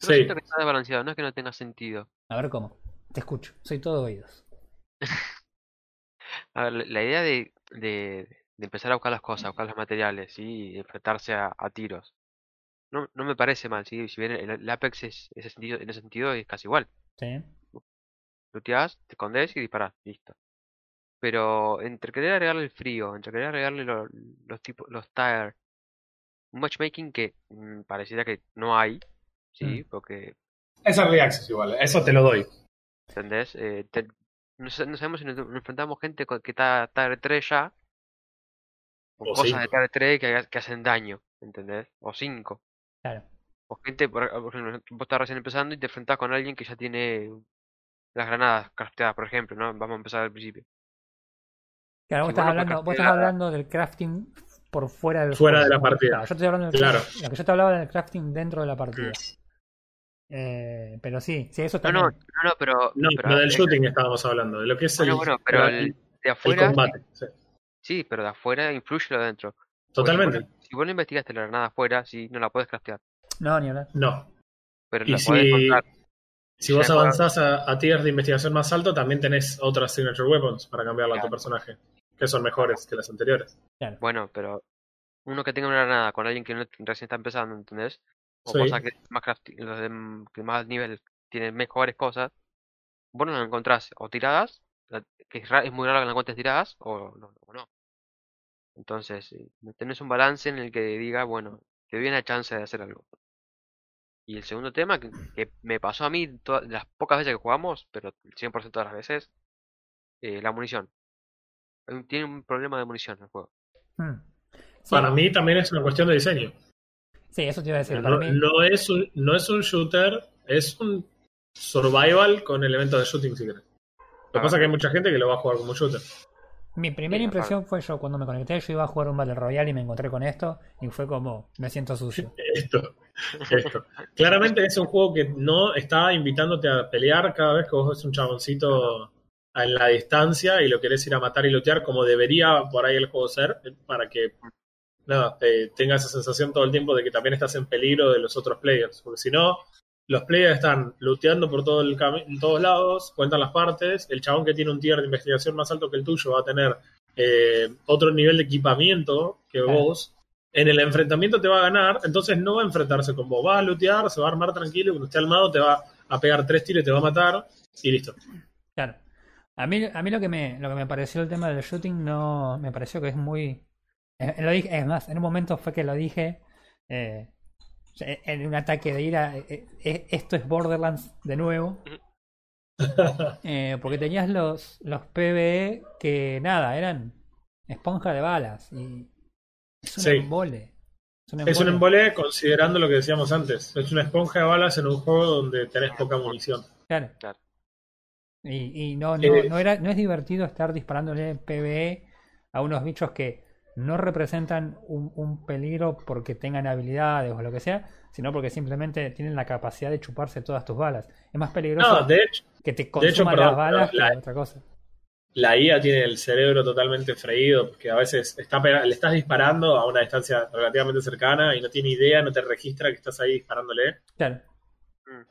Yo
Sí.
siento que está desbalanceado, no es que no tenga sentido.
A ver cómo. Te escucho, soy todo oídos.
A ver, la- la idea de, de, de empezar a buscar las cosas, buscar los materiales, ¿sí? y enfrentarse a, a tiros. No, no me parece mal, ¿sí? Si bien el, el Apex es, ese sentido, en ese sentido es casi igual.
Sí.
Looteás, te escondes y disparás, listo. Pero entre querer agregarle el frío, entre querer agregarle lo- los tipos, los tier, un matchmaking que mm, pareciera que no hay, ¿sí? Porque
Es Access igual, eso te lo doy.
¿Entendés? Eh, te- no, sa- no sabemos si nos, nos enfrentamos gente con- que está Tier 3 ya. O,
O
cosas
cinco.
de Tier 3 que, hacen daño, ¿entendés? O 5.
Claro.
O gente, por, por ejemplo, vos estás recién empezando y te enfrentás con alguien que ya tiene las granadas crafteadas, por ejemplo, ¿no? Vamos a empezar al principio.
Claro, vos
Si
estás,
vos
hablando, vos estás hablando del crafting por fuera del
Fuera
juego.
de la partida.
Claro, yo estoy hablando del
Claro.
crafting- lo que yo te hablaba del crafting dentro de la partida. Eh, pero sí, sí, eso
No,
también.
no, no, no, pero.
No,
pero
no del
eh,
shooting estábamos hablando, de lo que es
Bueno,
el,
bueno, pero
el-
el, de
el
afuera.
combate. sí.
Sí, pero de afuera influye lo de adentro. Porque si vos
Totalmente.
Si vos no investigaste la granada afuera, sí, no la puedes craftear.
No, ni hablar.
No.
Pero
Y
la podés
si,
encontrar.
si vos avanzás a, a tiers de investigación más alto, también tenés otras signature weapons para cambiarla a tu
Claro.
personaje, que son mejores que las anteriores.
Claro.
Bueno, pero uno que tenga una granada con alguien que no, recién está empezando, ¿entendés? O
Sí.
cosas que más crafti- los de que más nivel tienen mejores cosas, vos no las encontrás o tiradas, la- que es, muy raro que las encuentres tiradas, o no. o no. Entonces, eh, tenés un balance en el que diga, bueno, te doy una chance de hacer algo. Y el segundo tema, que, que me pasó a mí todas las pocas veces que jugamos, pero el 100% de las veces, eh, la munición. Tiene un problema de munición el juego.
Hmm. Sí,
Para mí también es una cuestión de diseño.
sí, eso te iba a decir. Para
No,
mí,
no es un, no es un shooter, es un survival con elementos de shooting si querés. Lo que
Ah.
pasa es que hay mucha gente que lo va a jugar como shooter.
Mi primera
Sí,
impresión fue yo cuando me conecté, yo iba a jugar un Battle Royale y me encontré con esto y fue como, me siento sucio.
Esto, esto. Claramente es un juego que no está invitándote a pelear cada vez que vos ves un chaboncito en la distancia y lo querés ir a matar y lootear como debería por ahí el juego ser, para que nada, te tenga esa sensación todo el tiempo de que también estás en peligro de los otros players. Porque si no, los players están looteando por todo el en todos lados, cuentan las partes, el chabón que tiene un tier de investigación más alto que el tuyo va a tener eh, otro nivel de equipamiento que
Claro.
vos. En el enfrentamiento te va a ganar, entonces no va a enfrentarse con vos. Va a lootear, se va a armar tranquilo, cuando esté armado te va a pegar tres tiros y te va a matar y listo.
Claro. A mí, a mí lo que me, lo que me pareció el tema del shooting no me pareció que es muy. eh, lo dije, es más, en un momento fue que lo dije eh, en un ataque de ira. eh, eh, esto es Borderlands de nuevo. Eh, porque tenías los, los PvE que nada, eran esponja de balas. Y es un
Sí.
embole. Es un
Es un
embole.
considerando lo que decíamos antes. Es una esponja de balas en un juego donde tenés poca munición.
Claro.
Claro.
Y, y no, no,
Eh,
no, era, no es divertido estar disparándole PvE a unos bichos que no representan un, un peligro porque tengan habilidades o lo que sea, sino porque simplemente tienen la capacidad de chuparse todas tus balas. Es más peligroso
No, de hecho,
que te
hecho,
consuman
perdón,
las balas
la-
que otra cosa.
la IA tiene el cerebro totalmente freído, porque a veces está le estás disparando a una distancia relativamente cercana y no tiene idea, no te registra que estás ahí disparándole.
Claro.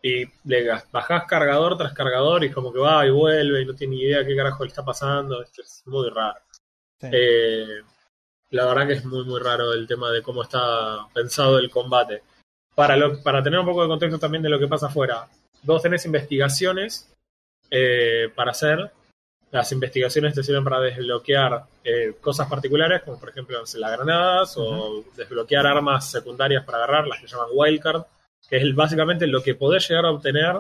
Y le gas- bajás cargador tras cargador y como que va y vuelve y no tiene idea qué carajo le está pasando. Esto es muy raro.
sí.
Eh, la verdad que es muy, muy raro el tema de cómo está pensado el combate. Para, lo, para tener un poco de contexto también de lo que pasa afuera, vos tenés investigaciones eh, para hacer. Las investigaciones te sirven para desbloquear eh, cosas particulares, como por ejemplo las granadas, o desbloquear armas secundarias para agarrar, las que llaman wildcard, que es básicamente lo que podés llegar a obtener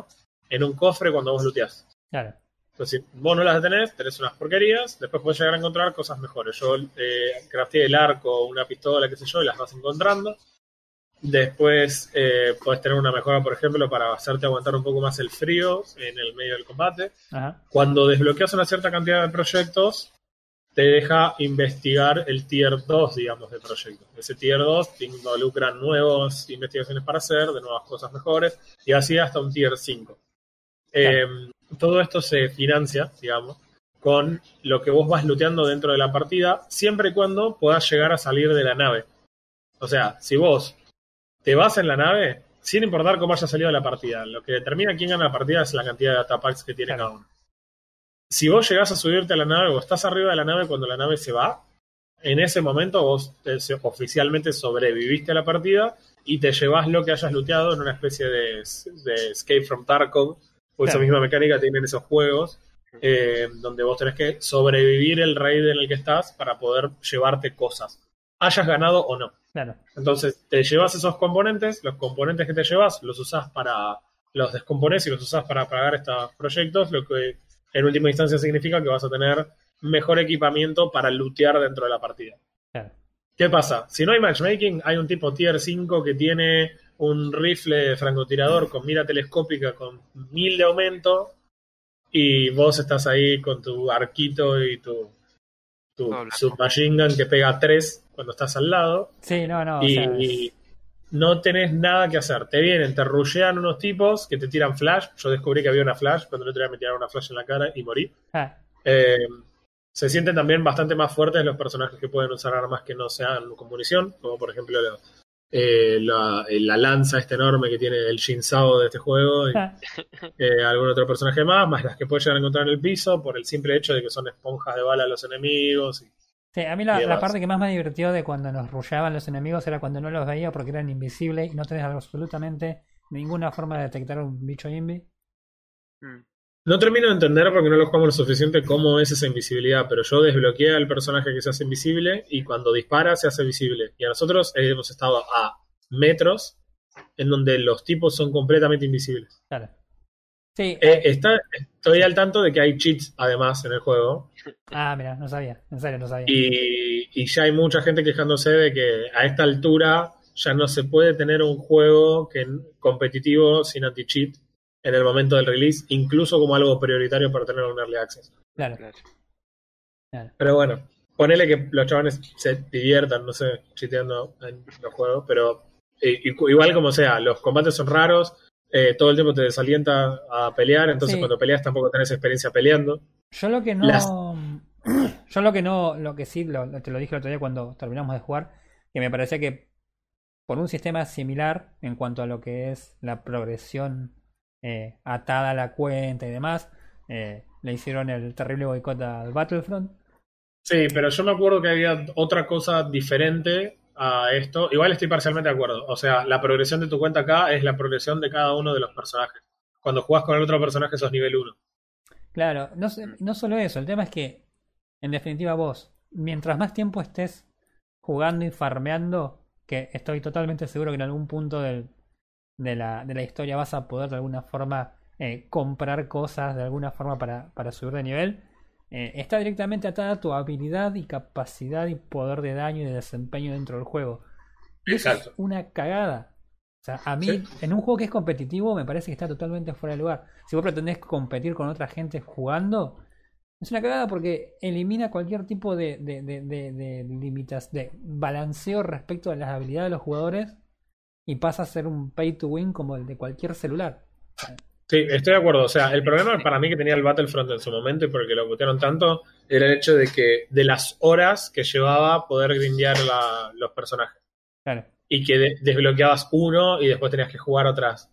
en un cofre cuando vos looteás.
Claro.
Entonces, vos no las tenés, tenés unas porquerías, después podés llegar a encontrar cosas mejores. Yo eh, crafteé el arco, una pistola, qué sé yo, y las vas encontrando. Después eh, podés tener una mejora, por ejemplo, para hacerte aguantar un poco más el frío en el medio del combate.
Ajá.
Cuando desbloqueas una cierta cantidad de proyectos, te deja investigar el tier 2, digamos, de proyectos. Ese tier 2 te involucra nuevas investigaciones para hacer, de nuevas cosas mejores, y así hasta un tier 5. Eh, todo esto se financia, digamos, con lo que vos vas looteando dentro de la partida, siempre y cuando puedas llegar a salir de la nave. O sea, si vos te vas en la nave, sin importar cómo haya salido la partida. Lo que determina quién gana la partida es la cantidad de data packs que tiene
Claro.
cada uno. Si vos llegás a subirte a la nave o estás arriba de la nave cuando la nave se va, en ese momento vos te- oficialmente sobreviviste a la partida y te llevas lo que hayas looteado en una especie de, de Escape from Tarkov, o esa misma mecánica tienen esos juegos, eh, donde vos tenés que sobrevivir el raid en el que estás para poder llevarte cosas, hayas ganado o no.
Claro.
Entonces, te llevas esos componentes, los componentes que te llevas los usás para, los descompones y los usás para pagar estos proyectos, lo que en última instancia significa que vas a tener mejor equipamiento para lootear dentro de la partida.
Claro.
¿Qué pasa? Si no hay matchmaking, hay un tipo tier 5 que tiene un rifle francotirador con mira telescópica con mil de aumento y vos estás ahí con tu arquito y tu, tu submachine gun que pega 3 cuando estás al lado
Sí, no, no. o
y,
sea, es-
no tenés nada que hacer. Te vienen, te rushean unos tipos que te tiran flash. Yo descubrí que había una flash cuando el otro día me tiraron una flash en la cara y morí.
ah,
Eh, se sienten también bastante más fuertes los personajes que pueden usar armas que no sean con munición, como por ejemplo la, eh, la, eh, la lanza esta enorme que tiene el Shinsao de este juego y
ah,
eh, algún otro personaje más, más las que puedes llegar a encontrar en el piso por el simple hecho de que son esponjas de bala a los enemigos. y-
Sí, a mí la, parte que más me divirtió de cuando nos rusheaban los enemigos era cuando no los veía porque eran invisibles y no tenés absolutamente ninguna forma de detectar un bicho invi.
Mm.
No termino de entender porque no lo jugamos lo suficiente cómo es esa invisibilidad, pero yo desbloqueé al personaje que se hace invisible y cuando dispara se hace visible. Y a nosotros eh, hemos estado a metros en donde los tipos son completamente invisibles.
Claro. Sí,
Eh, está, estoy al tanto de que hay cheats además en el juego
ah, mira, no sabía, en serio no sabía.
y, y ya hay mucha gente quejándose de que a esta altura ya no se puede tener un juego que, competitivo sin anti-cheat en el momento del release, incluso como algo prioritario para tener un early access.
Claro,
Claro.
Pero bueno, ponele que los chavales se diviertan, no sé, chiteando en los juegos, pero igu- igual como sea, los combates son raros, eh, todo el tiempo te desalienta a pelear, entonces
Sí.
cuando peleas tampoco tenés experiencia peleando.
Yo lo que no.
Las-
Yo lo que no. Lo que sí, lo, te lo dije el otro día cuando terminamos de jugar, que me parecía que por un sistema similar en cuanto a lo que es la progresión eh, atada a la cuenta y demás, eh, le hicieron el terrible boicot al Battlefront.
Sí, pero yo me acuerdo que había otra cosa diferente a esto. Igual estoy parcialmente de acuerdo. O sea, la progresión de tu cuenta acá es la progresión de cada uno de los personajes. Cuando jugás con el otro personaje sos nivel 1.
Claro, no, no solo eso, el tema es que, en definitiva, vos, mientras más tiempo estés jugando y farmeando, que estoy totalmente seguro que en algún punto del- de, la, de la historia vas a poder de alguna forma eh, comprar cosas, de alguna forma para, para subir de nivel, eh, está directamente atada a tu habilidad y capacidad y poder de daño y de desempeño dentro del juego. Y eso es una cagada. O sea, a mí,
Sí.
en un juego que es competitivo, me parece que está totalmente fuera de lugar. Si vos pretendés competir con otra gente jugando, es una cagada porque elimina cualquier tipo de, de, de, de, de limitas, de balanceo respecto a las habilidades de los jugadores y pasa a ser un pay to win como el de cualquier celular.
Sí, estoy de acuerdo. O sea, el problema para mí que tenía el Battlefront en su momento y porque lo putearon tanto era el hecho de que de las horas que llevaba poder grindear la- los personajes.
Claro.
Y que de- desbloqueabas uno y después tenías que jugar otras,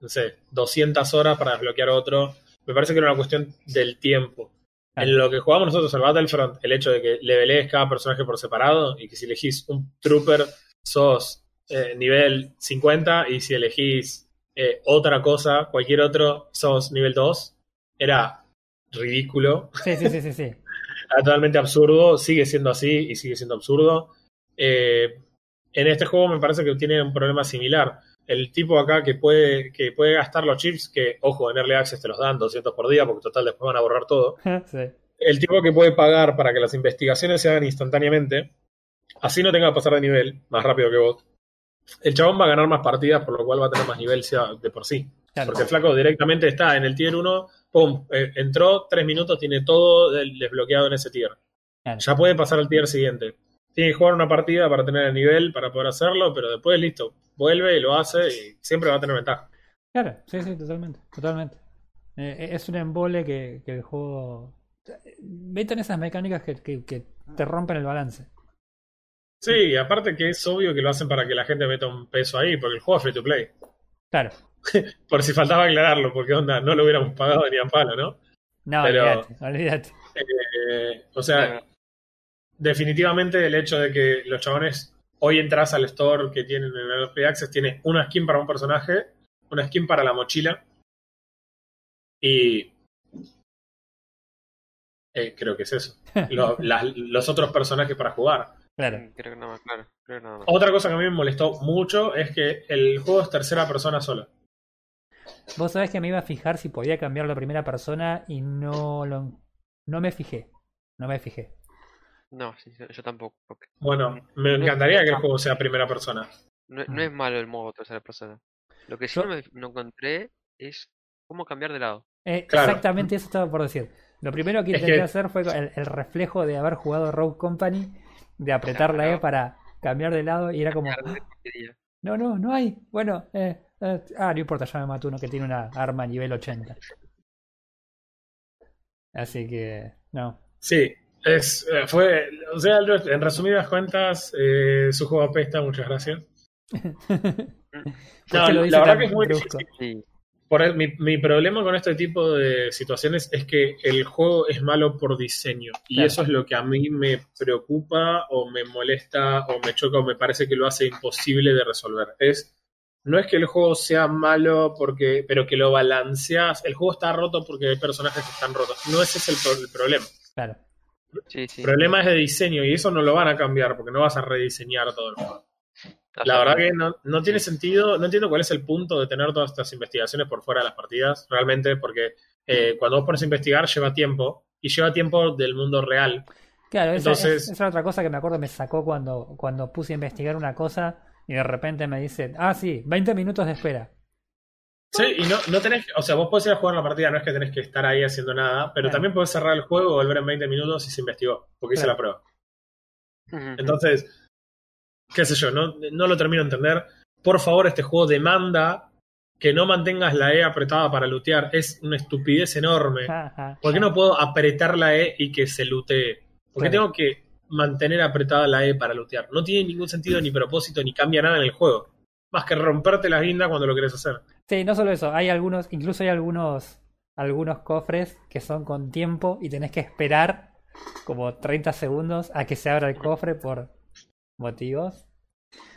no sé, 200 horas para desbloquear otro. Me parece que era una cuestión del tiempo.
Claro.
En lo que jugamos nosotros al Battlefront, el hecho de que levelees cada personaje por separado y que si elegís un trooper sos eh, nivel 50 y si elegís eh, otra cosa, cualquier otro, sos nivel 2, era ridículo,
Sí, sí, sí, sí, sí.
totalmente absurdo, sigue siendo así y sigue siendo absurdo. Eh, en este juego me parece que tiene un problema similar. El tipo acá que puede, que puede gastar los chips, que ojo, en Early Access te los dan 200 por día, porque total después van a borrar todo.
sí.
El tipo que puede pagar para que las investigaciones se hagan instantáneamente, así no tenga que pasar de nivel más rápido que vos. El chabón va a ganar más partidas, por lo cual va a tener más nivel sea de por sí.
Claro.
Porque el flaco directamente está en el tier 1, pum, eh, entró, tres minutos, tiene todo desbloqueado en ese tier.
Claro.
Ya puede pasar al tier siguiente. Tiene que jugar una partida para tener el nivel, para poder hacerlo, pero después listo, vuelve y lo hace y siempre va a tener ventaja.
Claro, sí, sí, totalmente, totalmente. Eh, es un embole que, que el juego... Meten esas mecánicas que, que, que te rompen el balance.
Sí, aparte que es obvio que lo hacen para que la gente meta un peso ahí, porque el juego es free to play.
Claro.
Por si faltaba aclararlo, porque onda, no lo hubiéramos pagado ni a palo, ¿no?
No,
Pero-
olvídate, olvídate.
Eh, o sea, definitivamente el hecho de que los chabones hoy entras al store que tienen en el Early Access, tiene una skin para un personaje, una skin para la mochila y eh, creo que es eso. Lo- las- los otros personajes para jugar.
Claro.
Mm, Creo que nada más, claro. Creo que nada más.
Otra cosa que a mí me molestó mucho es que el juego es tercera persona solo.
Vos sabés que me iba a fijar si podía cambiar la primera persona y no lo no me fijé. No me fijé.
No, sí, yo tampoco. porque
Bueno, me encantaría que el juego sea primera persona.
No, no es malo el modo tercera persona. Lo que sí
Yo-
no, me, no encontré es cómo cambiar de lado.
Eh,
Claro.
Exactamente eso estaba por decir. Lo primero que
Es
intenté
que-
hacer fue el, el reflejo de haber jugado Rogue Company, de apretar la E
Claro.
para cambiar de lado y era como, "Ah, no, no, no hay. Bueno, eh, eh, ah, no importa, ya me mató uno que tiene una arma nivel 80. Así que, no.
Sí, es, eh, fue, o sea, en resumidas cuentas, eh, su juego apesta, muchas gracias.
¿Por
No, la verdad que es muy difícil.
Sí,
Por el- mi, mi problema con este tipo de situaciones es que el juego es malo por diseño. Y
Claro.
eso es lo que a mí me preocupa o me molesta o me choca o me parece que lo hace imposible de resolver. Es, no es que el juego sea malo porque, pero que lo balanceas. El juego está roto porque hay personajes que están rotos. No ese es el, pro- el problema.
Claro.
sí, sí.
El problema es de diseño y eso no lo van a cambiar porque no vas a rediseñar todo el juego. La verdad que no, no tiene sentido, no entiendo cuál es el punto de tener todas estas investigaciones por fuera de las partidas, realmente, porque eh, cuando vos pones a investigar lleva tiempo, y lleva tiempo del mundo real.
Claro, esa,
Entonces-
es- esa es otra cosa que me acuerdo me sacó cuando, cuando puse a investigar una cosa y de repente me dice, ah, sí, 20 minutos de espera.
Sí, y no, no tenés, o sea, vos podés ir a jugar la partida, no es que tenés que estar ahí haciendo nada, pero
Claro.
también podés cerrar el juego, volver en 20 minutos y se investigó, porque hice
Claro.
la prueba. Entonces, qué sé yo, no, no lo termino de entender. Por favor, este juego demanda que no mantengas la E apretada para lootear. Es una estupidez enorme.
Ajá,
¿Por qué no puedo apretar la E y que se lutee? ¿Por qué
Claro.
tengo que mantener apretada la E para lootear? No tiene ningún sentido ni propósito ni cambia nada en el juego. Más que romperte la guinda cuando lo querés hacer.
Sí, no solo eso, hay algunos, incluso hay algunos, algunos cofres que son con tiempo y tenés que esperar como 30 segundos a que se abra el cofre por motivos.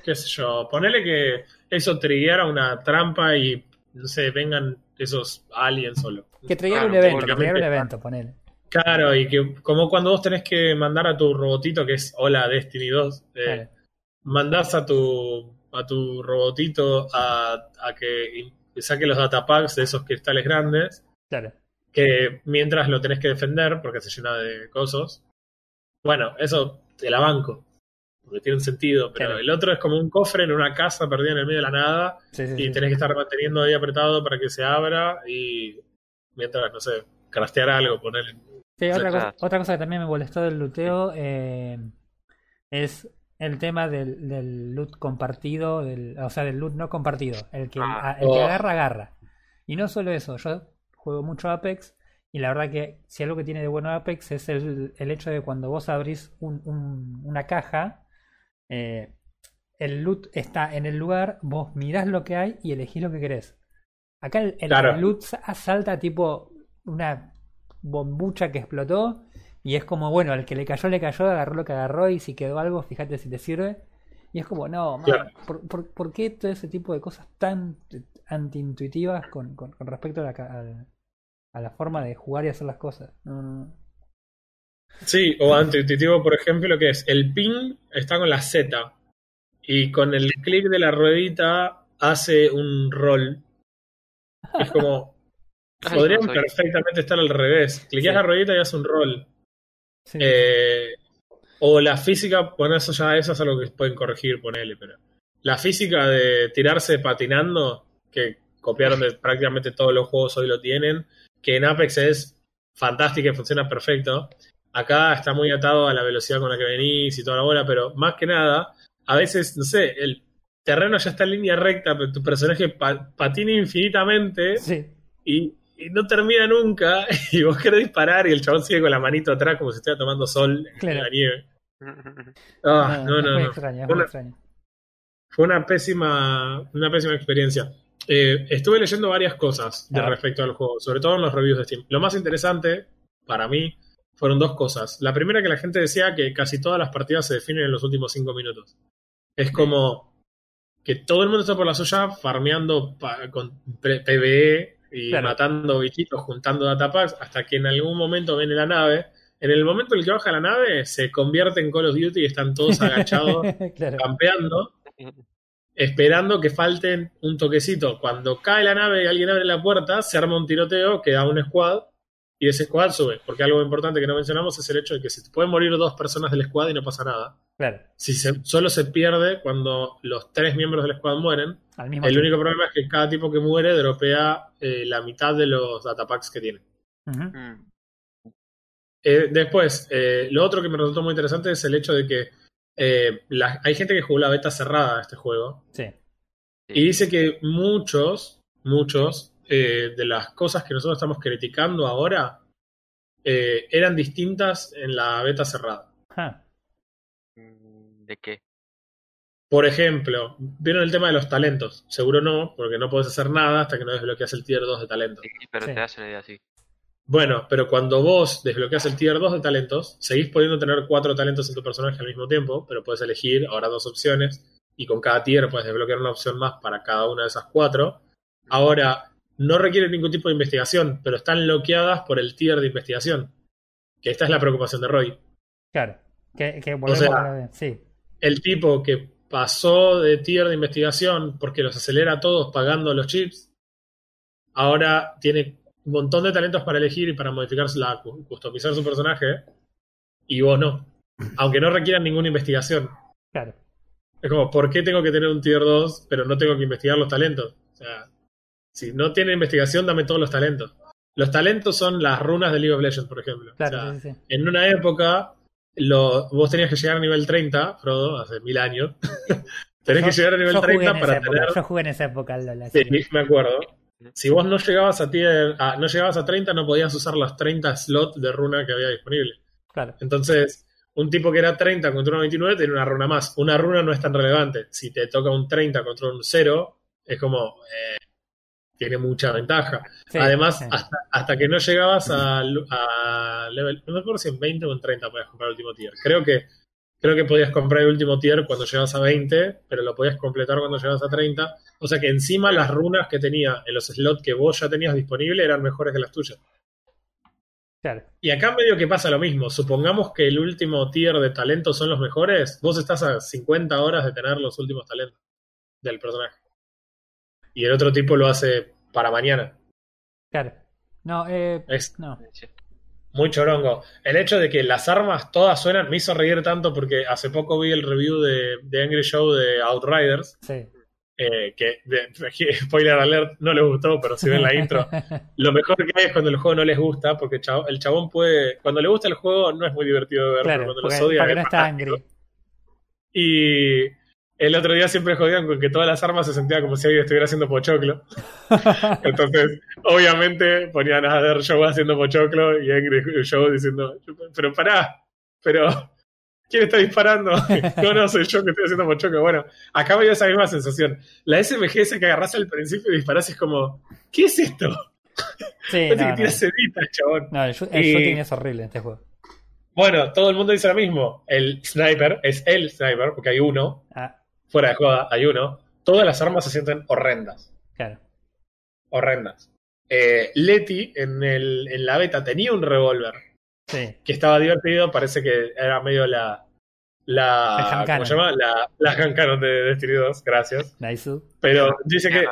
Qué sé yo, ponele que eso trigueara una trampa y, no sé, vengan esos aliens solo.
Que traigan
Claro,
un evento, que un evento, ponele.
Claro, y que como cuando vos tenés que mandar a tu robotito, que es Hola Destiny 2, eh,
Claro.
mandás a tu, a tu robotito a, a que saque los datapacks de esos cristales grandes,
Claro.
que mientras lo tenés que defender, porque se llena de cosos. Bueno, eso te la banco, porque tiene un sentido, pero
Claro.
el otro es como un cofre en una casa perdida en el medio de la nada,
Sí, sí,
y
sí.
tenés que estar manteniendo ahí apretado para que se abra, y mientras, no sé, craftear algo, ponerle
Sí, otra, cosa,
Exacto.
otra cosa que también me molestó del luteo eh, es el tema del, del loot compartido, del, o sea, del loot no compartido. El que,
Ah.
a- el que
Oh.
agarra, agarra. Y no solo eso, yo juego mucho Apex y la verdad que si algo que tiene de bueno Apex es el, el hecho de cuando vos abrís un- un- una caja, eh, el loot está en el lugar, vos mirás lo que hay y elegís lo que querés. Acá el, el
Claro.
loot sa- salta tipo una bombucha que explotó y es como, bueno, al que le cayó, le cayó, agarró lo que agarró y si quedó algo, fíjate si te sirve. Y es como, no, man,
Claro.
¿por, por, por qué todo ese tipo de cosas tan antiintuitivas con, con, con respecto a la, a la forma de jugar y hacer las cosas? No, no, no.
Sí, o antiintuitivo, por ejemplo, que es el ping está con la Z y con el clic de la ruedita hace un roll. Es como,
Ay,
podrían
no
perfectamente estar al revés.
Sí.
la ruedita y hace un roll.
Sí.
Eh, o la física, bueno, eso ya eso es algo que pueden corregir, ponele, pero la física de tirarse patinando, que copiaron de prácticamente todos los juegos hoy lo tienen, que en Apex es fantástica y funciona perfecto. Acá está muy atado a la velocidad con la que venís y toda la bola, pero más que nada, a veces, no sé, el terreno ya está en línea recta, pero tu personaje pa- patina infinitamente
Sí.
y, y no termina nunca, y vos querés disparar y el chabón sigue con la manito atrás como si estuviera tomando sol
Claro.
en la nieve. Ah, no,
es
no,
muy
no.
extraño, es
Fue
muy
una,
extraño.
fue una pésima, una pésima experiencia. Eh, estuve leyendo varias cosas de respecto al juego, sobre todo en los reviews de Steam. Lo más interesante, para mí, fueron dos cosas. La primera que la gente decía que casi todas las partidas se definen en los últimos cinco minutos. Es como que todo el mundo está por la suya farmeando con PvE y
Claro.
matando bichitos, juntando datapacks, hasta que en algún momento viene la nave. En el momento en el que baja la nave, se convierte en Call of Duty y están todos agachados
claro.
campeando, esperando que falten un toquecito. Cuando cae la nave y alguien abre la puerta, se arma un tiroteo que da un squad y ese squad sube. Porque algo importante que no mencionamos es el hecho de que se pueden morir dos personas del squad y no pasa nada.
Claro.
Si se- solo se pierde cuando los tres miembros del squad mueren.
Al mismo
El
tiempo.
único problema es que cada tipo que muere dropea eh, la mitad de los datapacks que tiene.
Mm,
Eh, después, eh, lo otro que me resultó muy interesante es el hecho de que la- hay gente que jugó la beta cerrada de este juego
Sí.
Y dice que muchos, muchos eh, de las cosas que nosotros estamos criticando ahora eh, eran distintas en la beta cerrada.
Mm, ¿De qué?
Por ejemplo, ¿vieron el tema de los talentos? Seguro no, porque no puedes hacer nada hasta que no desbloqueas el tier 2 de talentos.
Sí, pero
Sí.
te das una idea así.
Bueno, pero cuando vos desbloqueas el tier 2 de talentos, seguís pudiendo tener cuatro talentos en tu personaje al mismo tiempo, pero puedes elegir ahora dos opciones y con cada tier puedes desbloquear una opción más para cada una de esas cuatro. Ahora, no requieren ningún tipo de investigación, pero están bloqueadas por el tier de investigación. Que esta es la preocupación de Roy.
Claro. Que, que volvemos
sea,
a lo de- Sí.
El tipo que pasó de tier de investigación porque los acelera a todos pagando los chips, ahora tiene un montón de talentos para elegir y para modificar la, customizar su personaje, y vos no. Aunque no requieran ninguna investigación.
Claro.
Es como, ¿por qué tengo que tener un tier 2 pero no tengo que investigar los talentos? O sea, si no tiene investigación, dame todos los talentos. Los talentos son las runas de League of Legends, por ejemplo.
Claro,
O sea,
sí, sí, sí.
en una época, lo, vos tenías que llegar a nivel 30, Frodo, hace mil años. Tenés que llegar a nivel
yo jugué
30
en
para
época,
tener.
Yo jugué en esa época al
Sí, me acuerdo. Si vos no llegabas a tier, a- no llegabas a 30, no podías usar los 30 slots de runa que había disponible.
Claro.
Entonces, un tipo que era 30 contra un 29 tiene una runa más. Una runa no es tan relevante. Si te toca un 30 contra un 0, es como. eh, tiene mucha ventaja.
Sí,
Además,
sí.
hasta, hasta que no llegabas a, a level. No me acuerdo si en 20 o en 30 podías comprar el último tier. Creo que. Creo que podías comprar el último tier cuando llegabas a 20, pero lo podías completar cuando llegabas a 30. O sea que encima las runas que tenía en los slots que vos ya tenías disponible eran mejores que las tuyas.
Claro.
Y acá medio que pasa lo mismo. Supongamos que el último tier de talentos son los mejores. Vos estás a 50 horas de tener los últimos talentos del personaje. Y el otro tipo lo hace para mañana.
Claro. No, eh,
Es
no.
Muy chorongo. El hecho de que las armas todas suenan me hizo reír tanto porque hace poco vi el review de, de Angry Show de Outriders.
Sí.
eh, que, de- spoiler alert, no les gustó, pero si ven la intro, Lo mejor que hay es cuando el juego no les gusta, porque el chabón puede. Cuando le gusta el juego no es muy divertido de ver,
Claro,
pero cuando los odia
porque
es
no está angry.
Y el otro día siempre jodían con que todas las armas se sentían como si alguien estuviera haciendo pochoclo. Entonces, obviamente, ponían a ver Joe haciendo pochoclo y Angry Joe diciendo: Pero pará, pero. ¿Quién está disparando? No, no, soy yo que estoy haciendo pochoclo. Bueno, acá me dio esa misma sensación. La SMG esa que agarrás al principio y disparás es como: ¿Qué es esto?
Sí, no,
que
no.
ceditas, chabón.
No, el, el
Y-
shooting es horrible en este juego.
Bueno, todo el mundo dice lo mismo. El sniper es el sniper, porque hay uno,
Ah,
fuera de joda, hay uno. Todas las armas se sienten horrendas.
claro.
Horrendas. Eh, Leti en, el, en la beta tenía un revólver
Sí.
que estaba divertido, parece que era medio la. La, ¿Cómo se llama? La, la de Destiny 2, gracias.
Nice.
Pero dice que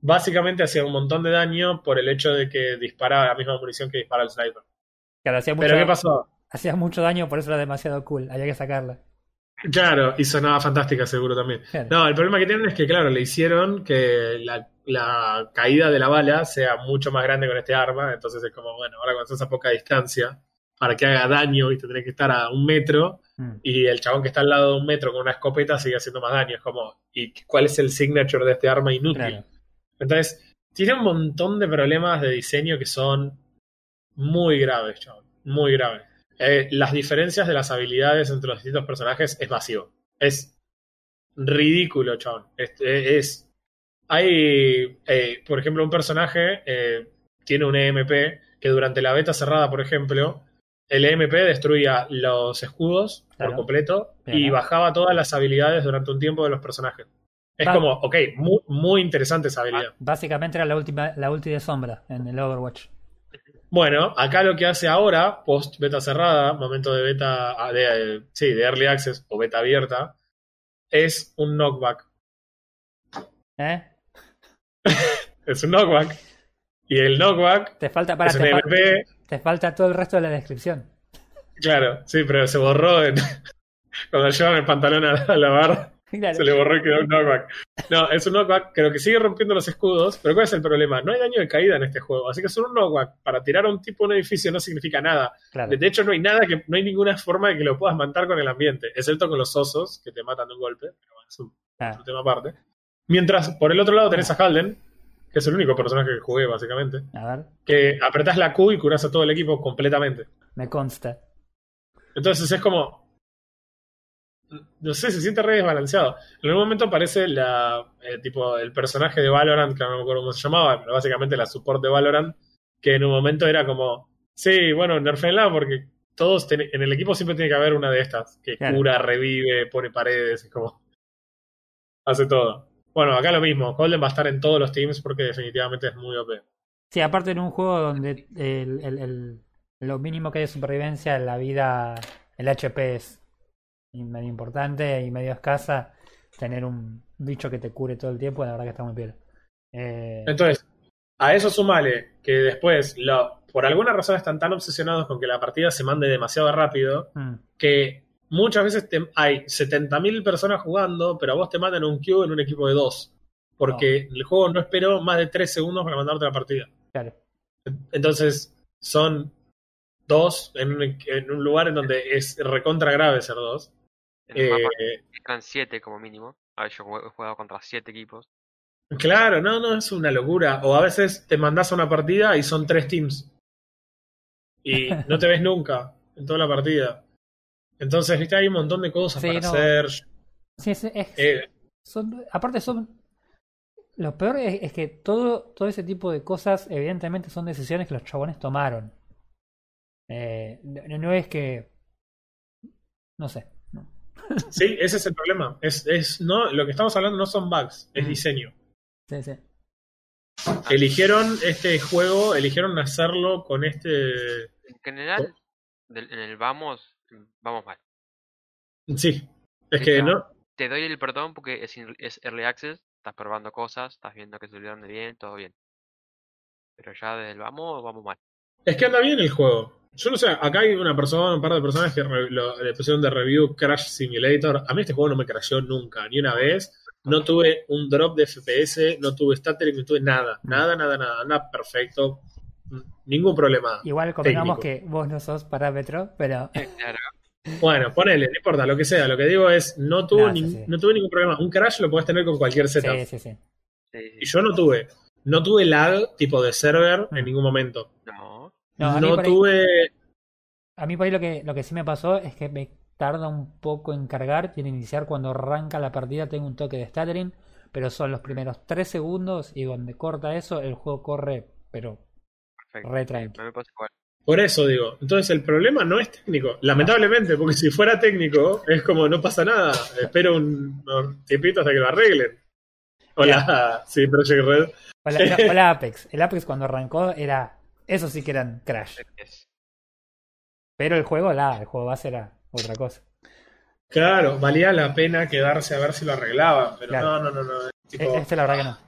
básicamente hacía un montón de daño por el hecho de que dispara la misma munición que dispara el sniper.
Claro, hacía mucho,
Pero ¿qué pasó?
hacía mucho daño, por eso era demasiado cool. Había que sacarla.
Claro, y sonaba fantástica seguro también.
Claro.
No, el problema que tienen es que, claro, le hicieron que la, la caída de la bala sea mucho más grande con este arma. Entonces es como, bueno, ahora cuando estás a poca distancia, para que haga daño, viste, tenés que estar a un metro.
Mm.
Y el chabón que está al lado de un metro con una escopeta sigue haciendo más daño. Es como, ¿y cuál es el signature de este arma inútil?
Claro.
Entonces, tiene un montón de problemas de diseño que son muy graves, chabón. Muy graves. Eh, las diferencias de las habilidades entre los distintos personajes es masivo. Es ridículo, chabón. Es, es- hay, eh, por ejemplo, un personaje eh, tiene un EMP que durante la beta cerrada, por ejemplo, el EMP destruía los escudos
Claro.
por completo
Bien,
y
¿no?
bajaba todas las habilidades durante un tiempo de los personajes. Es
Va-
como, ok, muy, muy interesante esa habilidad.
Básicamente era la última, la ulti de sombra en el Overwatch.
Bueno, acá lo que hace ahora, post beta cerrada, momento de beta, ah, de, eh, sí, de early access o beta abierta, es un knockback.
¿Eh?
Es un knockback. Y el knockback
Te falta para te, te falta todo el resto de la descripción.
Claro, sí, pero se borró en- cuando llevan el pantalón a, a lavar.
Claro.
Se le borró y quedó un knockback. No, es un knockback, creo que sigue rompiendo los escudos, pero ¿cuál es el problema? No hay daño de caída en este juego, así que es un knockback. Para tirar a un tipo a un edificio no signica nada.
Claro.
De hecho, no hay nada que, no hay ninguna forma de que lo puedas matar con el ambiente, excepto con los osos, que te matan de un golpe, pero bueno, es un
Ah,
tema aparte. Mientras, por el otro lado tenés a Halden, que es el único personaje que jugué, básicamente,
a ver,
que apretás la Q y curás a todo el equipo completamente.
me consta.
Entonces es como. No sé, se siente re desbalanceado. En algún momento aparece la. eh, tipo, el personaje de Valorant, que no me acuerdo cómo se llamaba, pero básicamente la support de Valorant, que en un momento era como. Sí, bueno, nerfenla porque todos ten- en el equipo siempre tiene que haber una de estas, que
Claro.
cura, revive, pone paredes, es como. Hace todo. Bueno, acá lo mismo. Holden va a estar en todos los teams porque definitivamente es muy OP.
Sí, aparte en un juego donde el, el- el- lo mínimo que hay de supervivencia en la vida, el HP es y medio importante y medio escasa, tener un bicho que te cure todo el tiempo, la verdad que está muy bien. Eh,
Entonces, a eso sumale que después, lo, por alguna razón están tan obsesionados con que la partida se mande demasiado rápido,
mm,
que muchas veces te- hay 70.000 personas jugando, pero a vos te mandan un queue en un equipo de dos. Porque el juego no esperó más de 3 segundos para mandarte la partida.
claro.
Entonces, son dos en un, en un lugar en donde es recontra grave ser dos. Eh,
están 7 como mínimo. A ver, yo he jugado contra 7 equipos.
Claro, no, no, es una locura. O a veces te mandás a una partida y son tres teams. Y no te ves nunca en toda la partida. Entonces, viste, hay un montón de cosas
Sí,
para
no.
hacer.
Sí, es- es-
Eh,
son, aparte son... Lo peor es, es que todo, todo ese tipo de cosas evidentemente son decisiones que los chabones tomaron. Eh, no, no es que... No sé.
Sí, ese es el problema. Es, es, no, lo que estamos hablando no son bugs, es
Mm.
diseño.
Sí, sí.
Eligieron este juego, eligieron hacerlo con este.
En general, en el vamos, vamos mal.
Sí, es que no.
Te doy el perdón porque es, early access, estás probando cosas, estás viendo que se olvidaron de bien, todo bien. Pero ya desde el vamos, vamos mal.
Es que anda bien el juego. Yo no sé, acá hay una persona, un par de personas que re- lo- le pusieron de review Crash Simulator. A mí este juego no me crashó nunca, ni una vez. No tuve un drop de FPS, no tuve stuttering, no tuve nada. Nada, nada, nada. Anda perfecto. Ningún problema.
Igual convengamos que vos no sos parámetro, pero
Claro,
Bueno, ponele, no importa, lo que sea. Lo que digo es, no, tuvo
No, sí,
nin-
sí.
no tuve ningún problema. Un crash lo puedes tener con cualquier setup.
sí, sí, sí.
Y yo no tuve. No tuve lag tipo de server en
Mm.
ningún momento.
No,
No, a mí
No
por ahí-
tuve.
A mí por ahí lo que, lo que sí me pasó es que me tarda un poco en cargar y en iniciar cuando arranca la partida tengo un toque de stuttering, pero son los primeros 3 segundos y donde corta eso el juego corre, pero
perfecto.
re tranqui.
No me pasa igual.
Por eso digo. Entonces el problema no es técnico. Lamentablemente, porque si fuera técnico, es como no pasa nada. Espero un, unos tiempitos hasta que lo arreglen. Hola, sí, Project Red.
Hola, no, hola, Apex. El Apex cuando arrancó era... Eso sí que eran crash. Pero el juego, la, el juego base era otra cosa.
Claro, valía la pena quedarse a ver si lo arreglaban. Pero
Claro.
no, no, no. no. tipo-
E- Este la verdad que no.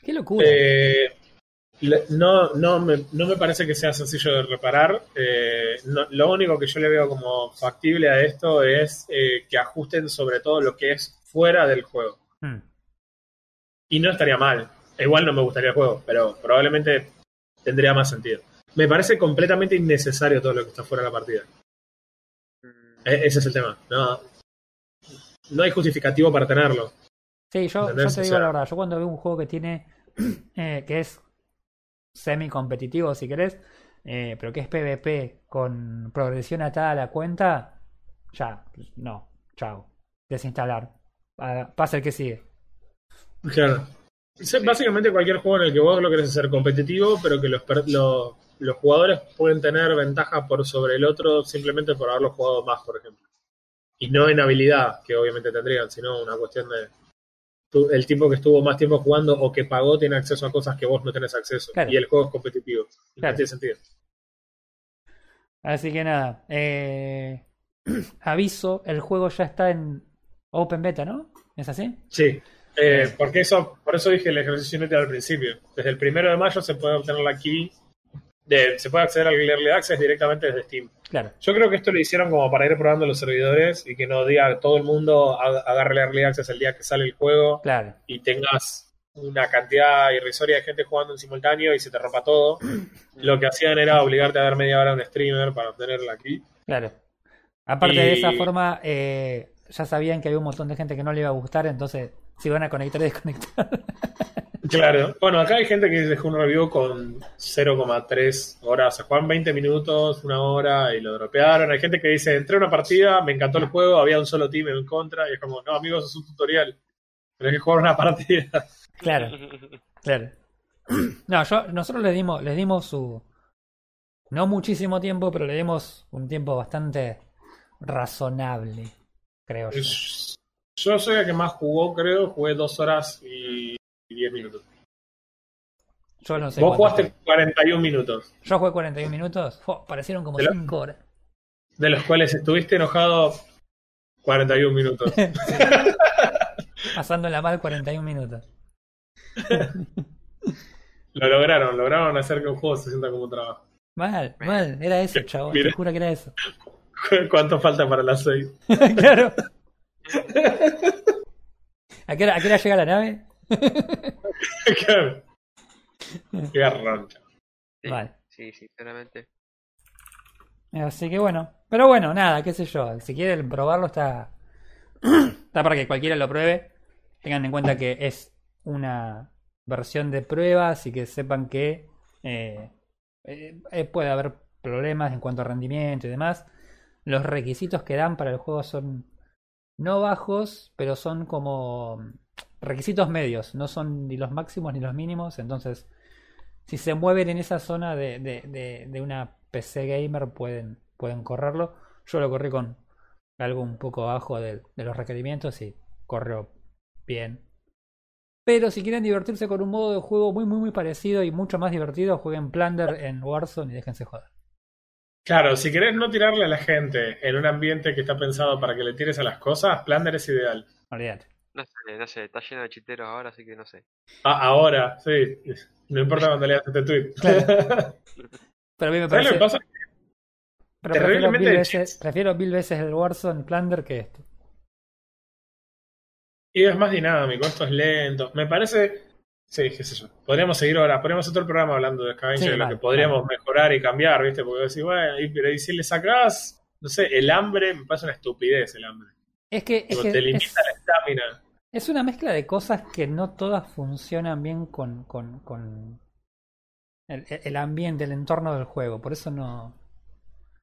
Qué locura.
Eh, no, no, me, no me parece que sea sencillo de reparar. Eh, no- lo único que yo le veo como factible a esto es eh, que ajusten sobre todo lo que es fuera del juego.
Hmm.
Y no estaría mal. Igual no me gustaría el juego, pero probablemente tendría más sentido. Me parece completamente innecesario todo lo que está fuera de la partida.
mm,
E- ese es el tema. No, no hay justificativo para tenerlo.
Sí, yo, yo te
O
digo
sea-
la verdad, yo cuando veo un juego que tiene, eh, que es semi competitivo si querés, eh, pero que es PvP con progresión atada a la cuenta, ya, no, chao, desinstalar, Ah, pasa el que sigue.
Claro. Sí, Básicamente cualquier juego en el que vos lo querés hacer competitivo, pero que los, per- lo- los jugadores pueden tener ventaja por sobre el otro simplemente por haberlo jugado más, por ejemplo. Y no en habilidad, que obviamente tendrían, sino una cuestión de el tipo que estuvo más tiempo jugando o que pagó tiene acceso a cosas que vos no tenés acceso.
Claro.
Y el juego es competitivo.
Claro.
No tiene sentido.
Así que nada. eh, aviso, el juego ya está en Open Beta, ¿no? ¿Es así?
Sí. Eh, porque eso, por eso dije el ejercicio inútil al principio. Desde el primero de mayo se puede obtener la key, de, se puede acceder al Early Access directamente desde Steam.
Claro.
Yo creo que esto lo hicieron como para ir probando los servidores y que no diga todo el mundo agarre el Early Access el día que sale el juego
Claro.
y tengas una cantidad irrisoria de gente jugando en simultáneo y se te rompa todo. Lo que hacían era obligarte a ver media hora a un streamer para obtener la key.
Claro. Aparte de esa forma, eh, ya sabían que había un montón de gente que no le iba a gustar, entonces se iban a conectar y desconectar.
Claro. Bueno, acá hay gente que dejó un review con 0,3 horas. Se juegan 20 minutos, una hora y lo dropearon. Hay gente que dice, entré a una partida, me encantó el juego, había un solo team en contra. Y es como, no, amigos, es un tutorial. Tenés que jugar una partida.
claro, claro. No, yo, nosotros les dimos, les dimos su. No muchísimo tiempo, pero le dimos un tiempo bastante razonable, creo yo.
Yo soy el que más jugó, creo. Jugué 2 horas y 10 minutos.
Yo no sé.
Vos jugaste 41 minutos,
fue. Yo jugué 41 minutos. Fue, parecieron como
¿De lo-
5 horas.
de los cuales estuviste enojado 41 minutos.
Pasándola mal 41 minutos.
Lo lograron, lograron hacer que un juego se sienta como un trabajo.
Mal, mal. Era eso, chavo.
Mira.
Te juro que era eso.
¿Cuánto falta para las 6?
claro. ¿A qué, hora, ¿A qué hora llega la nave?
Claro. Qué.
Sí,
Vale.
sí, sinceramente.
Así que bueno. Pero bueno, nada, qué sé yo. Si quieren probarlo, está. Está para que cualquiera lo pruebe. Tengan en cuenta que es una versión de prueba, así que sepan que eh, eh, eh, puede haber problemas en cuanto a rendimiento y demás. Los requisitos que dan para el juego son no bajos, pero son como requisitos medios, no son ni los máximos ni los mínimos. Entonces, si se mueven en esa zona de, de, de, una PC gamer, pueden, pueden correrlo. Yo lo corrí con algo un poco abajo de, de los requerimientos y corrió bien. Pero si quieren divertirse con un modo de juego muy, muy, muy parecido y mucho más divertido, jueguen Plunder en Warzone y déjense joder.
Claro, si querés no tirarle a la gente en un ambiente que está pensado para que le tires a las cosas, Plunder es ideal.
Olvídate.
No sé, no sé, está lleno de chiteros ahora, así que no sé.
Ah, ahora, sí. No importa cuando leas este tweet.
Claro. Pero a mí me
¿Sabes lo que
parece.
pasa?
Pero prefiero
terriblemente
mil, veces, prefiero mil veces el Warzone Plunder que esto.
Y es más dinámico, esto es lento. Me parece. Sí, qué sé yo. Podríamos seguir ahora, podríamos el programa hablando de Scavenger,
Sí,
de lo que podríamos mejorar y cambiar, ¿viste? Porque decís, bueno, y, pero y si le sacás, no sé, el hambre, me parece una estupidez el hambre.
Es que, es, que
te
es,
limita la estamina.
es una mezcla de cosas que no todas funcionan bien con, con, con el, el ambiente, el entorno del juego. Por eso no.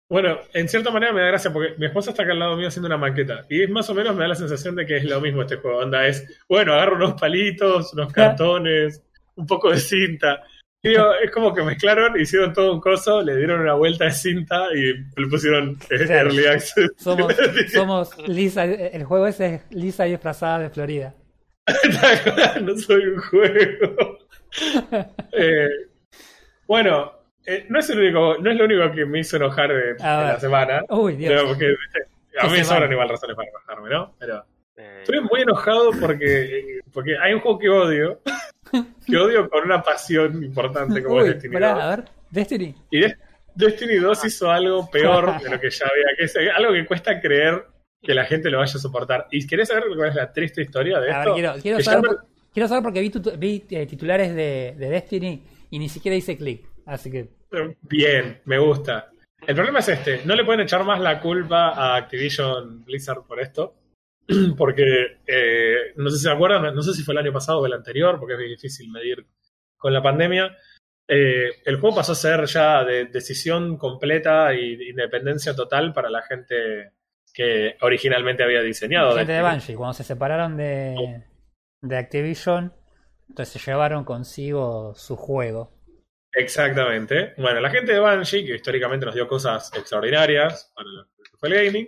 Bueno, en cierta manera me da gracia porque mi esposa está acá al lado mío haciendo una maqueta. Y es más o menos me da la sensación de que es lo mismo este juego. Onda es, bueno, agarro unos palitos, unos cartones, un poco de cinta. Y digo, es como que mezclaron, hicieron todo un coso, le dieron una vuelta de cinta y le pusieron eh,
Claro.
Early Access.
Somos, somos Lisa, el juego ese es Lisa disfrazada de Florida.
no soy un juego. Eh, bueno, eh, no es el único, no es lo único que me hizo enojar de, de
ver.
la semana.
Uy, Dios.
Pero porque, a
¿Qué
mí sobran igual razones para enojarme, ¿no? Pero
Eh,
estoy muy enojado porque, eh, porque hay un juego que odio, que odio con una pasión importante como
Uy,
es Destiny
pará,
2.
a ver, Destiny.
Y Des- Destiny 2 hizo algo peor de lo que ya había, que es algo que cuesta creer que la gente lo vaya a soportar. ¿Y querés saber cuál es la triste historia de
A ver,
esto?
quiero, quiero
Que
saber,
me-
quiero saber porque vi, tutu- vi, eh, titulares de, de Destiny y ni siquiera hice clic. Así que,
Bien, me gusta. El problema es este, no le pueden echar más la culpa a Activision Blizzard por esto, porque eh, no sé si se acuerdan, no sé si fue el año pasado o el anterior, porque es muy difícil medir con la pandemia. eh, el juego pasó a ser ya de decisión completa y de independencia total para la gente que originalmente había diseñado.
gente de. Bungie, cuando se separaron de, de Activision, entonces se llevaron consigo su juego.
Exactamente. Bueno, la gente de Banshee, que históricamente nos dio cosas extraordinarias para el gaming,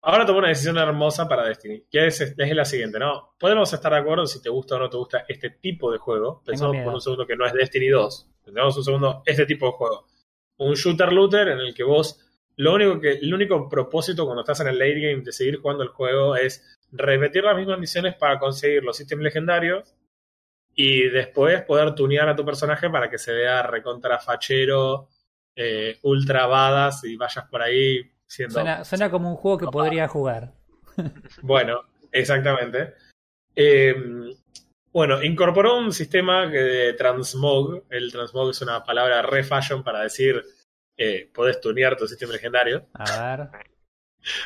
ahora tomó una decisión hermosa para Destiny, que es, es la siguiente, ¿no? Podemos estar de acuerdo si te gusta o no te gusta este tipo de juego. Pensamos por un segundo que no es Destiny 2. Pensamos un segundo este tipo de juego. Un shooter looter en el que vos, lo único que, el único propósito cuando estás en el late game de seguir jugando el juego es repetir las mismas misiones para conseguir los ítems legendarios y después poder tunear a tu personaje para que se vea recontra fachero, eh, ultra badass y vayas por ahí siendo
Suena, suena como un juego que podría jugar.
bueno, exactamente. Eh, bueno, incorporó un sistema que de transmog. El transmog es una palabra re fashion para decir eh, podés tunear tu sistema legendario,
A ver.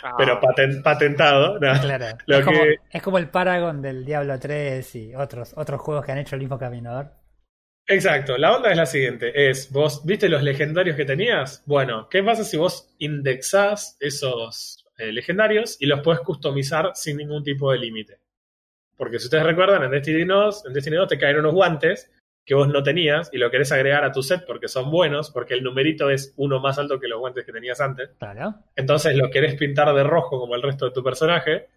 Ah,
pero paten- patentado. ¿no?
Claro.
Lo
Es como,
que-
es como el Paragon del Diablo 3 y otros, otros juegos que han hecho el mismo caminador.
Exacto, la onda es la siguiente, es vos, ¿viste los legendarios que tenías? Bueno, ¿qué pasa si vos indexás esos eh, legendarios y los puedes customizar sin ningún tipo de límite? Porque si ustedes recuerdan, en Destiny 2, en Destiny 2 te caen unos guantes que vos no tenías y lo querés agregar a tu set porque son buenos, porque el numerito es uno más alto que los guantes que tenías antes.
Claro.
Entonces lo querés pintar de rojo como el resto de tu personaje.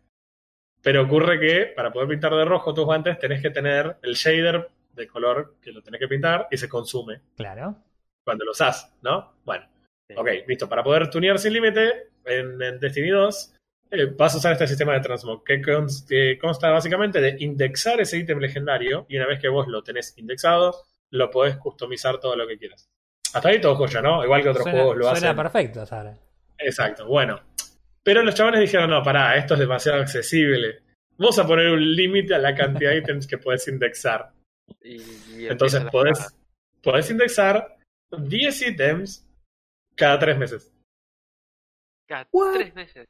Pero ocurre que para poder pintar de rojo tus guantes tenés que tener el shader de color que lo tenés que pintar y se consume
Claro.
cuando lo usás, ¿no? Bueno,
sí.
ok, listo. Para poder tunear sin límite en, en Destiny 2 eh, vas a usar este sistema de transmog que cons- que consta básicamente de indexar ese ítem legendario y una vez que vos lo tenés indexado, lo podés customizar todo lo que quieras. Hasta ahí todo joya, ¿no? Igual que otros
Suena,
juegos lo
suena
hacen.
perfecto, Sara.
Exacto, bueno. Pero los chavales dijeron, no, pará, esto es demasiado accesible. Vamos a poner un límite a la cantidad de ítems que puedes indexar.
Y, y
Entonces podés, podés indexar 10 ítems cada 3 meses.
Cada
What?
tres meses.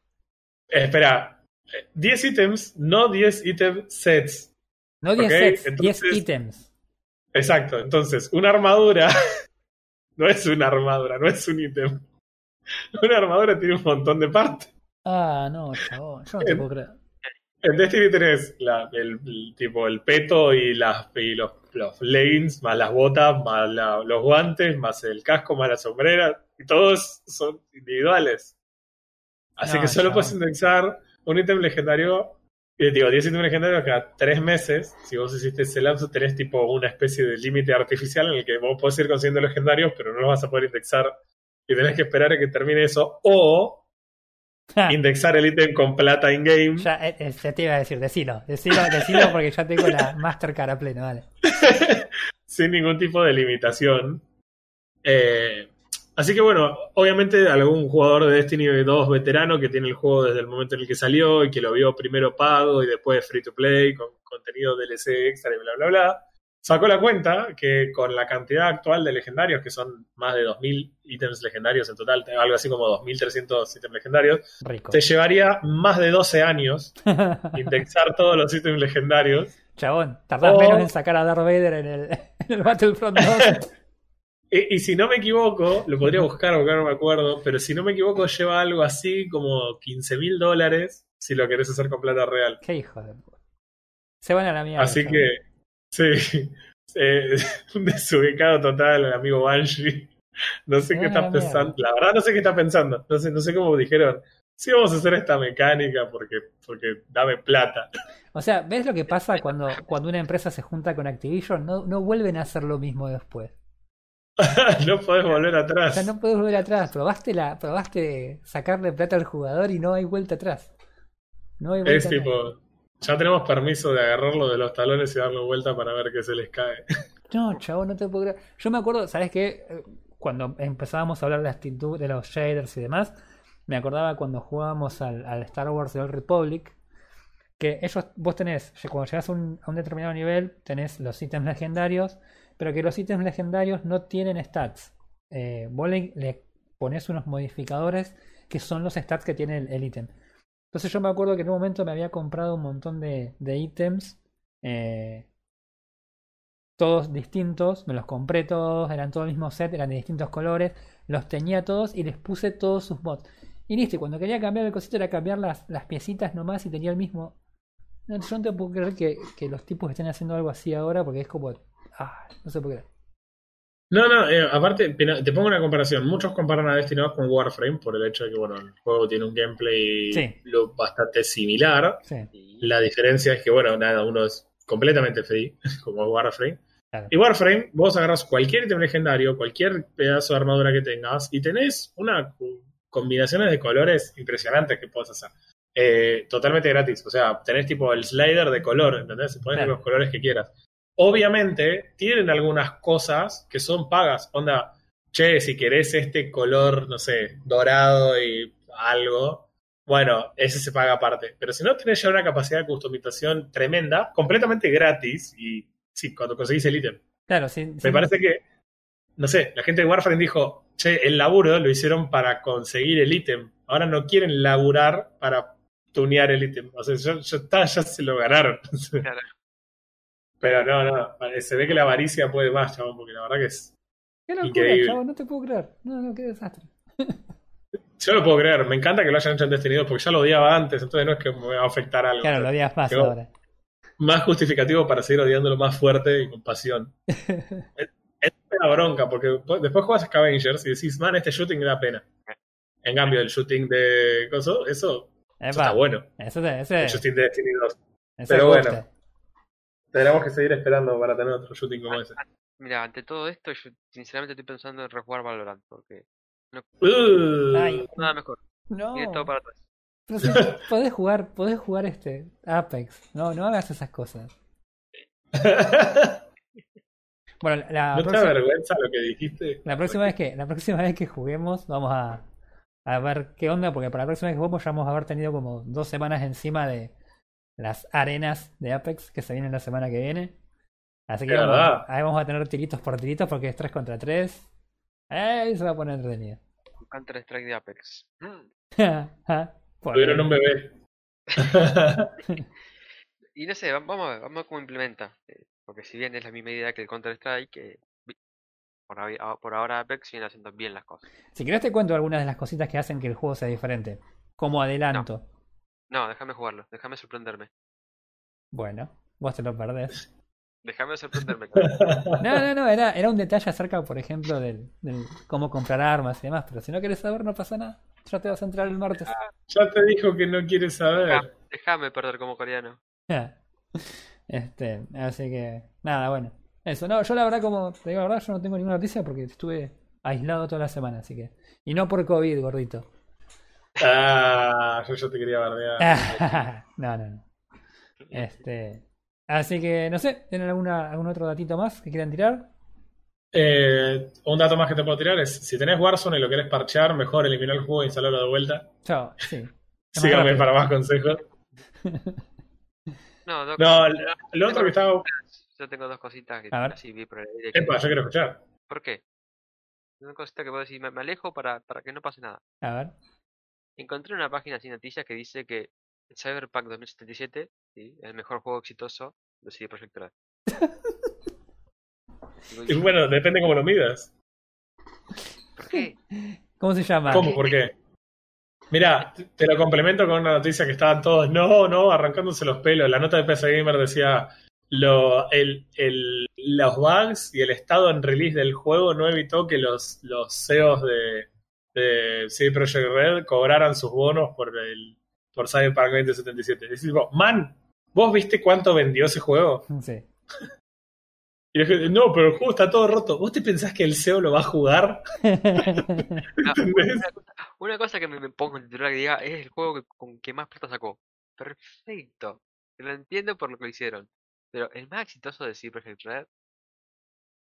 Eh, espera, eh, 10 ítems, no 10 ítem sets.
No 10
Ok,
sets, 10
entonces-
ítems.
Exacto, entonces una armadura no es una armadura, no es un ítem. Una armadura tiene un montón de partes.
Ah, no, chabón. Yo no te
En-
puedo creer.
En Destiny tenés la- el, el tipo el peto y, las, y los, los leggings, más las botas, más la- los guantes, más el casco, más la sombrera, y todos son individuales. Así
No,
que solo puedes indexar un ítem legendario, eh, digo, 10 ítems legendarios cada 3 meses. Si vos hiciste ese lapso, tenés tipo una especie de límite artificial en el que vos podés ir consiguiendo legendarios, pero no los vas a poder indexar y tenés que esperar a que termine eso, o indexar el ítem con plata in-game.
ya, eh, eh, ya te iba a decir, decilo, decilo, decilo porque ya tengo la Mastercard a pleno, dale.
sin ningún tipo de limitación. Eh, así que bueno, obviamente algún jugador de Destiny 2 veterano que tiene el juego desde el momento en el que salió y que lo vio primero pago y después free to play con contenido DLC extra y bla bla bla, sacó la cuenta que con la cantidad actual de legendarios, que son más de 2.000 ítems legendarios en total, algo así como 2.300 ítems legendarios,
Rico.
te llevaría más de 12 años indexar todos los ítems legendarios.
Chabón, tardás
O-
menos en sacar a Darth Vader en el, en el Battlefront 2.
Y, y si no me equivoco, lo podría buscar porque no me acuerdo, pero si no me equivoco lleva algo así como 15 mil dólares si lo querés hacer con plata real.
Qué hijo de puta. Se van a la mierda.
Así que, sí, eh, un desubicado total el amigo Banshee. No sé qué está pensando, la verdad no sé qué está pensando, no sé, no sé cómo dijeron, sí vamos a hacer esta mecánica porque, porque dame plata.
O sea, ¿ves lo que pasa cuando, cuando una empresa se junta con Activision? No, no vuelven a hacer lo mismo después.
no podés volver
O
atrás.
sea, no puedes volver atrás. Probaste, la, probaste sacarle plata al jugador y no hay vuelta atrás. No hay vuelta
Es
atrás.
tipo, ya tenemos permiso de agarrarlo de los talones y darle vuelta para ver qué se les cae.
No, chavo, no te puedo creer. Yo me acuerdo, ¿sabes qué? Eh, Cuando empezábamos a hablar de las tintu- de los shaders y demás, me acordaba cuando jugábamos al, al Star Wars The Old Republic, que ellos, vos tenés, cuando llegas a un, a un determinado nivel, tenés los ítems legendarios, pero que los ítems legendarios no tienen stats. Eh, vos le, pones unos modificadores que son los stats que tiene el- ítem. Entonces yo me acuerdo que en un momento me había comprado un montón de, ítems. eh, todos distintos, me los compré todos, eran todo el mismo set, eran de distintos colores, los tenía todos y les puse todos sus mods. Y listo, cuando quería cambiar el cosito era cambiar las, las piecitas nomás y tenía el mismo No, yo no te puedo creer que, que los tipos estén haciendo algo así ahora porque es como. Ah, no se puede creer.
No, no, eh, aparte, te pongo una comparación. Muchos comparan a Destiny 2 con Warframe por el hecho de que, bueno, el juego tiene un gameplay
Sí.
bastante similar.
Sí,
La diferencia es que, bueno, nada, uno es completamente free, como Warframe.
claro.
Y Warframe, vos agarras cualquier ítem legendario, cualquier pedazo de armadura que tengas, y tenés una co- combinaciones de colores impresionantes que puedes hacer. Eh, totalmente gratis. O sea, tenés tipo el slider de color, ¿entendés? Pones
Claro.
los colores que quieras. Obviamente, tienen algunas cosas que son pagas. Onda, che, si querés este color, no sé, dorado y algo, bueno, ese se paga aparte. Pero si no, tenés ya una capacidad de customización tremenda, completamente gratis, y sí, cuando conseguís el ítem.
Claro, sí.
Me
sí.
parece que, no sé, la gente de Warframe dijo, che, el laburo lo hicieron para conseguir el ítem. Ahora no quieren laburar para tunear el ítem. O sea, ya, ya está, ya se lo ganaron.
Claro.
Pero no, no, se ve que la avaricia puede más, chabón, porque la verdad que es...
Qué locura,
Increíble.
chavo, no te puedo creer. No, no, qué desastre.
Yo lo puedo creer, me encanta que lo hayan hecho en Destiny 2 porque ya lo odiaba antes, entonces no es que me va a afectar algo.
Claro, lo odias más
Pero-
ahora.
Más justificativo para seguir odiándolo más fuerte y con pasión. es, es una bronca, porque después juegas a Scavengers y decís, man, este shooting da pena. En cambio, el shooting de eso, eso
Epa,
está bueno.
Eso te, ese,
El shooting de Destiny 2.
ese
pero
gusta.
bueno. Tenemos que seguir esperando para tener otro shooting como ese.
Mira, ante todo esto, yo sinceramente estoy pensando en rejugar Valorant, porque
Uh,
Ay,
nada mejor.
no.
Tiene todo para atrás.
Pero si podés jugar, podés jugar este Apex. No, no hagas esas cosas. Bueno, la,
¿No te da
próxima,
vergüenza lo que dijiste?
la próxima vez que la próxima vez que juguemos vamos a, a ver qué onda, porque para la próxima vez que juguemos ya vamos a haber tenido como dos semanas encima de las arenas de Apex que se vienen la semana que viene. Así que vamos, ahí vamos a tener tiritos por tiritos porque es 3 contra 3. Ahí se va a poner entretenido.
Counter Strike de Apex. Mm.
Tuvieron un bebé.
Y no sé, va- vamos a ver, vamos a ver cómo implementa. eh, Porque si bien es la misma idea que el Counter Strike, eh, vi- por, ahí- a- por ahora Apex viene haciendo bien las cosas.
Si querés te cuento algunas de las cositas que hacen que el juego sea diferente. Como adelanto.
No, déjame jugarlo, déjame sorprenderme.
Bueno, vos te lo perdés.
Déjame sorprenderme.
No, no, no, era, era un detalle acerca, por ejemplo, del, del cómo comprar armas y demás. Pero si no querés saber, no pasa nada. Ya te vas a entrar el martes.
Ya te dijo que no quiere saber.
déjame perder como coreano.
Este, así que, nada, bueno. Eso, no, yo la verdad, como te digo la verdad, yo no tengo ninguna noticia porque estuve aislado toda la semana, así que. Y no por COVID, gordito.
Ah, yo, yo te quería bardear.
no, no, no. Este. Así que, no sé, ¿tienen alguna, algún otro datito más que quieran tirar?
Eh, un dato más que te puedo tirar es, si tenés Warzone y lo querés parchear, mejor eliminar el juego e instalarlo de vuelta.
Chao, sí.
Síganme para más consejos.
No, Doc,
No, lo, lo otro que estaba...
yo tengo dos cositas que
A ver.
así vi por el que-
Epa, yo quiero escuchar.
¿Por qué? Una cosita que puedo decir, me, me alejo para, para que no pase nada.
A ver.
Encontré una página sin noticias que dice que Cyberpunk 2077 ¿sí? es el mejor juego exitoso de CD Projekt Red.
Y bueno, depende cómo lo midas.
¿Por qué?
¿Cómo se llama?
¿Cómo? ¿Por qué? Mira, te- te lo complemento con una noticia que estaban todos, no, no, arrancándose los pelos. La nota de PC Gamer decía, lo, el, el- los bugs y el estado en release del juego no evitó que los, los CEOs de, de CD Projekt Red cobraran sus bonos por el por Cyberpunk 2077. Decís, tipo, man, ¿vos viste cuánto vendió ese juego?
Sí.
Y la gente, no, pero el juego está todo roto. ¿Vos te pensás que el CEO lo va a jugar?
Ah,
¿Entendés?
una, cosa, una cosa que me, me pongo en titular que diga es el juego que, con que más plata sacó. Perfecto. Lo entiendo por lo que lo hicieron. Pero el más exitoso de CD Projekt Red.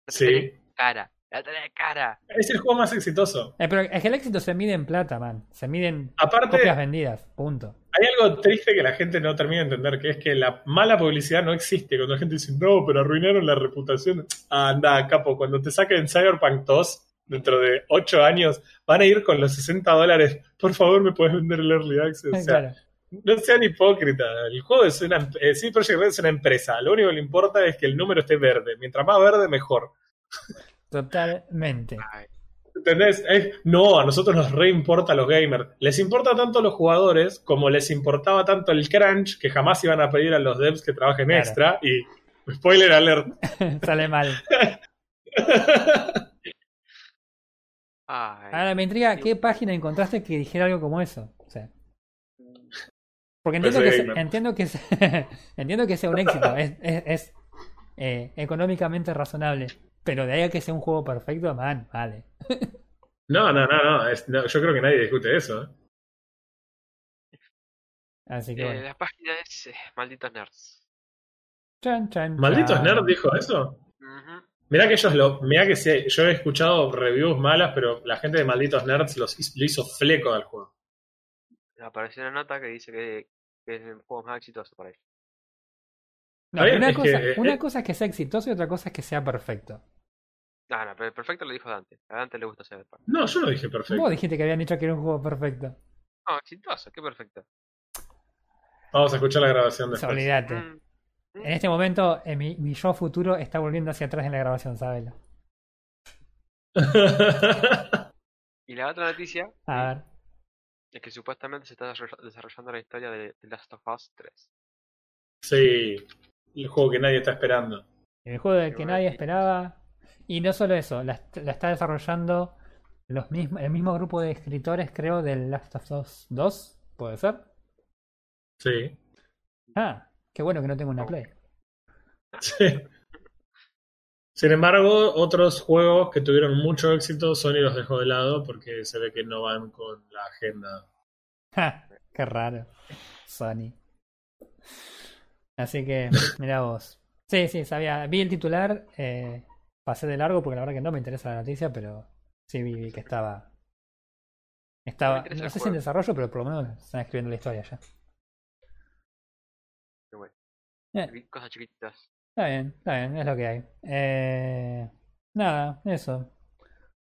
Sí.
cara. La tenés cara.
Es el juego más exitoso.
Eh, pero es que el éxito se mide en plata, man. Se mide en
Aparte,
copias vendidas. Punto.
Hay algo triste que la gente no termina de entender, que es que la mala publicidad no existe. Cuando la gente dice, no, pero arruinaron la reputación. Ah, anda, capo, cuando te saquen Cyberpunk 2, dentro de 8 años, van a ir con los 60 dólares. Por favor, me puedes vender el Early Access. O sea,
claro.
no sean hipócritas. El juego es una... em- eh, CD Projekt Red es una empresa. Lo único que le importa es que el número esté verde. Mientras más verde, mejor.
Totalmente.
Ay,
¿Entendés? No, a nosotros nos reimporta a los gamers. Les importa tanto a los jugadores como les importaba tanto el crunch que jamás iban a pedir a los devs que trabajen
Claro.
extra. Y spoiler alert.
Sale mal.
Ay,
Ahora me intriga qué página encontraste que dijera algo como eso. O sea, porque entiendo que,
gamer.
entiendo que entiendo que sea un éxito, es, es- es, eh, económicamente razonable, pero de ahí a que sea un juego perfecto, man, vale.
No, no, no, no, es- no, Yo creo que nadie discute eso. ¿eh?
Así que
eh,
bueno.
la página es eh, Malditos Nerds.
Chan, chan,
¿Malditos
chan.
Nerd dijo eso?
Ujú.
Mirá que ellos lo. Mirá que sí, yo he escuchado reviews malas, pero la gente de Malditos Nerds los, hizo- lo hizo fleco al juego.
Apareció una nota que dice que, que es el juego más exitoso para ellos.
No, una, cosa,
que, eh,
una
eh.
cosa es que sea exitoso y otra cosa es que sea perfecto.
No, no, pero perfecto lo dijo Dante. A Dante le gusta Cyberpunk.
No, yo no dije perfecto.
Vos dijiste que habían dicho que era un juego perfecto.
No, exitoso, qué perfecto.
Vamos a escuchar la grabación después.
olvídate.
Mm,
En este momento, eh, mi, mi yo futuro está volviendo hacia atrás en la grabación, ¿sabes?
Y la otra noticia
A ver.
es que supuestamente se está desarroll- desarrollando la historia de The Last of Us 3.
sí, el juego que nadie está esperando.
El juego del que nadie
noticia.
esperaba. Y no solo eso, la, est- la está desarrollando los mismos, el mismo grupo de escritores, creo, del Last of Us 2, ¿puede ser?
Sí.
Ah, qué bueno que no tengo una Play.
Sí. Sin embargo, otros juegos que tuvieron mucho éxito, Sony los dejó de lado porque se ve que no van con la agenda.
Ja, qué raro. Sony. Así que, mira vos. Sí, sí, sabía. Vi el titular, eh, pasé de largo porque la verdad que no me interesa la noticia, pero sí vi, vi que estaba. Estaba, no sé si en desarrollo, pero por lo menos están escribiendo la historia ya.
Qué bueno.
Eh.
Cosas chiquititas.
Está bien, está bien, es lo que hay. Eh, nada, eso.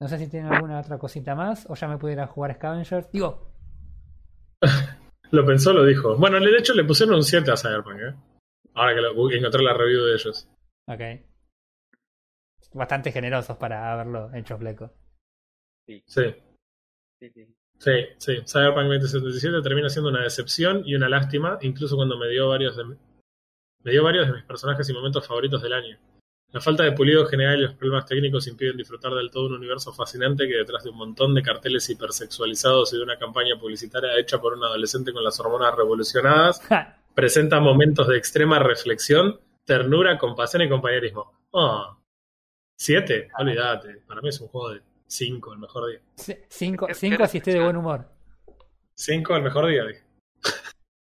No sé si tienen alguna otra cosita más o ya me pudiera jugar Scavengers. Digo,
Lo pensó, lo dijo. Bueno, de hecho le pusieron un 7 a Cyberpunk, ¿eh? Ahora que lo, encontré la review de ellos.
ok. Bastante generosos para haberlo hecho fleco.
Sí,
Sí, sí.
sí, sí. Cyberpunk 2077 termina siendo una decepción y una lástima, incluso cuando me dio varios de, me dio varios de mis personajes y momentos favoritos del año. La falta de pulido general y los problemas técnicos impiden disfrutar del todo un universo fascinante que detrás de un montón de carteles hipersexualizados y de una campaña publicitaria hecha por un adolescente con las hormonas revolucionadas, presenta momentos de extrema reflexión, ternura, compasión y compañerismo. Oh, ¿Siete? Olvídate. Para mí es un juego de cinco, el mejor día.
cinco,
¿Qué-
cinco
qué
si estoy de buen humor.
Cinco, el mejor día, dije.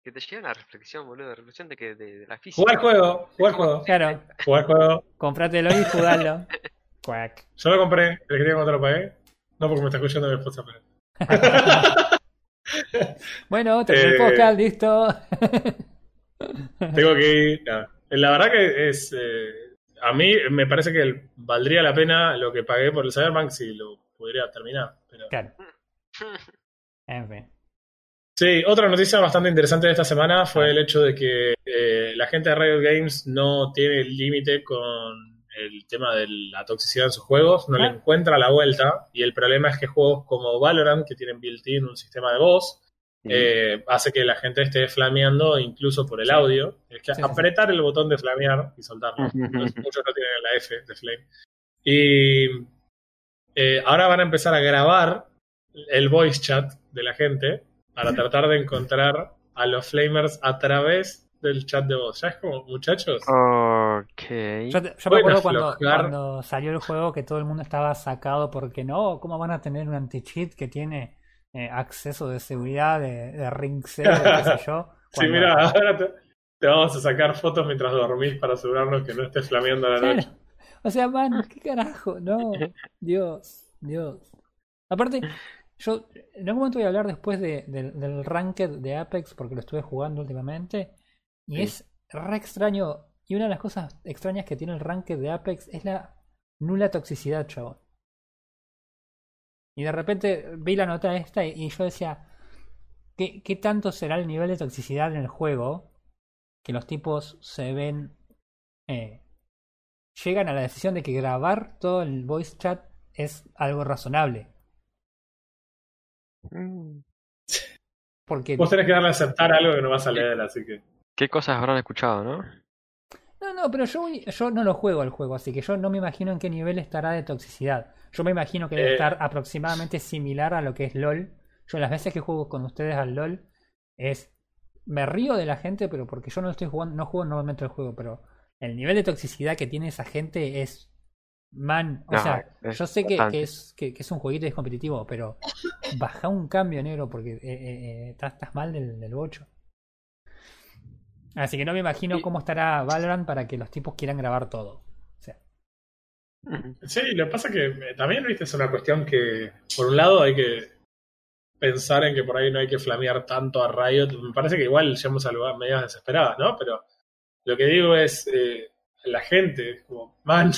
Que te lleve una reflexión, boludo. Reflexión de que de, de la física.
Jugar juego, jugar juego,
Claro,
jugar juego.
comprátelo y jugalo. Quack.
Yo lo compré, el que tiene cuánto lo pagué. No porque me está escuchando mi esposa, pero.
Bueno, terminó el
Eh,
podcast, listo.
Tengo que ir. nada. La verdad que es. eh, a mí me parece que valdría la pena lo que pagué por el Cyberpunk si lo pudiera terminar. Pero...
Claro. En fin.
Sí, otra noticia bastante interesante de esta semana fue el hecho de que eh, la gente de Riot Games no tiene límite con el tema de la toxicidad en sus juegos, no le
Ah.
encuentra la vuelta y el problema es que juegos como Valorant, que tienen built-in un sistema de voz, eh, hace que la gente esté flameando incluso por el audio. Es que
Sí,
apretar el botón de flamear y soltarlo. Entonces, muchos no tienen la F de flame. Y eh, ahora van a empezar a grabar el voice chat de la gente para tratar de encontrar a los flamers a través del chat de voz. Ya es como, muchachos.
Ok.
Yo, te- yo me acuerdo cuando salió el juego que todo el mundo estaba sacado porque no, ¿cómo van a tener un anti-cheat que tiene eh, acceso de seguridad de, de ring 0, qué sé yo?
Sí, mira, ahora te, te vamos a sacar fotos mientras dormís para asegurarnos que no estés flameando la
Claro.
noche.
O sea, man, qué carajo, no, Dios, Dios. Aparte, yo en algún momento voy a hablar después de- del- del ranked de Apex porque lo estuve jugando últimamente y
Sí.
es re extraño. Y una de las cosas extrañas que tiene el ranked de Apex es la nula toxicidad, chavo. Y de repente vi la nota esta y, yo decía, ¿qué, ¿qué tanto será el nivel de toxicidad en el juego que los tipos se ven... eh, llegan a la decisión de que grabar todo el voice chat es algo razonable.
Mm,
Porque
Vos tenés que darle a aceptar algo que no vas a leer, así que.
¿Qué cosas habrán escuchado, no?
No, pero yo, yo no lo juego al juego, así que yo no me imagino en qué nivel estará de toxicidad. Yo me imagino que debe
Eh.
estar aproximadamente similar a lo que es LOL. Yo las veces que juego con ustedes al LOL es... Me río de la gente, pero porque yo no estoy jugando, no juego normalmente el juego, pero el nivel de toxicidad que tiene esa gente es... Man, o
No,
sea, yo sé que, es, que, que es un jueguito y es competitivo, pero baja un cambio negro porque eh, eh, eh, estás, estás mal del, del bocho. Así que no me imagino cómo estará Valorant para que los tipos quieran grabar todo. O sea,
Ujú.
Sí, lo que pasa que eh, también, viste, es una cuestión que, por un lado, hay que pensar en que por ahí no hay que flamear tanto a Riot. Me parece que igual llegamos a lugar- medidas desesperadas, ¿no? Pero lo que digo es, eh, la gente, es como, man,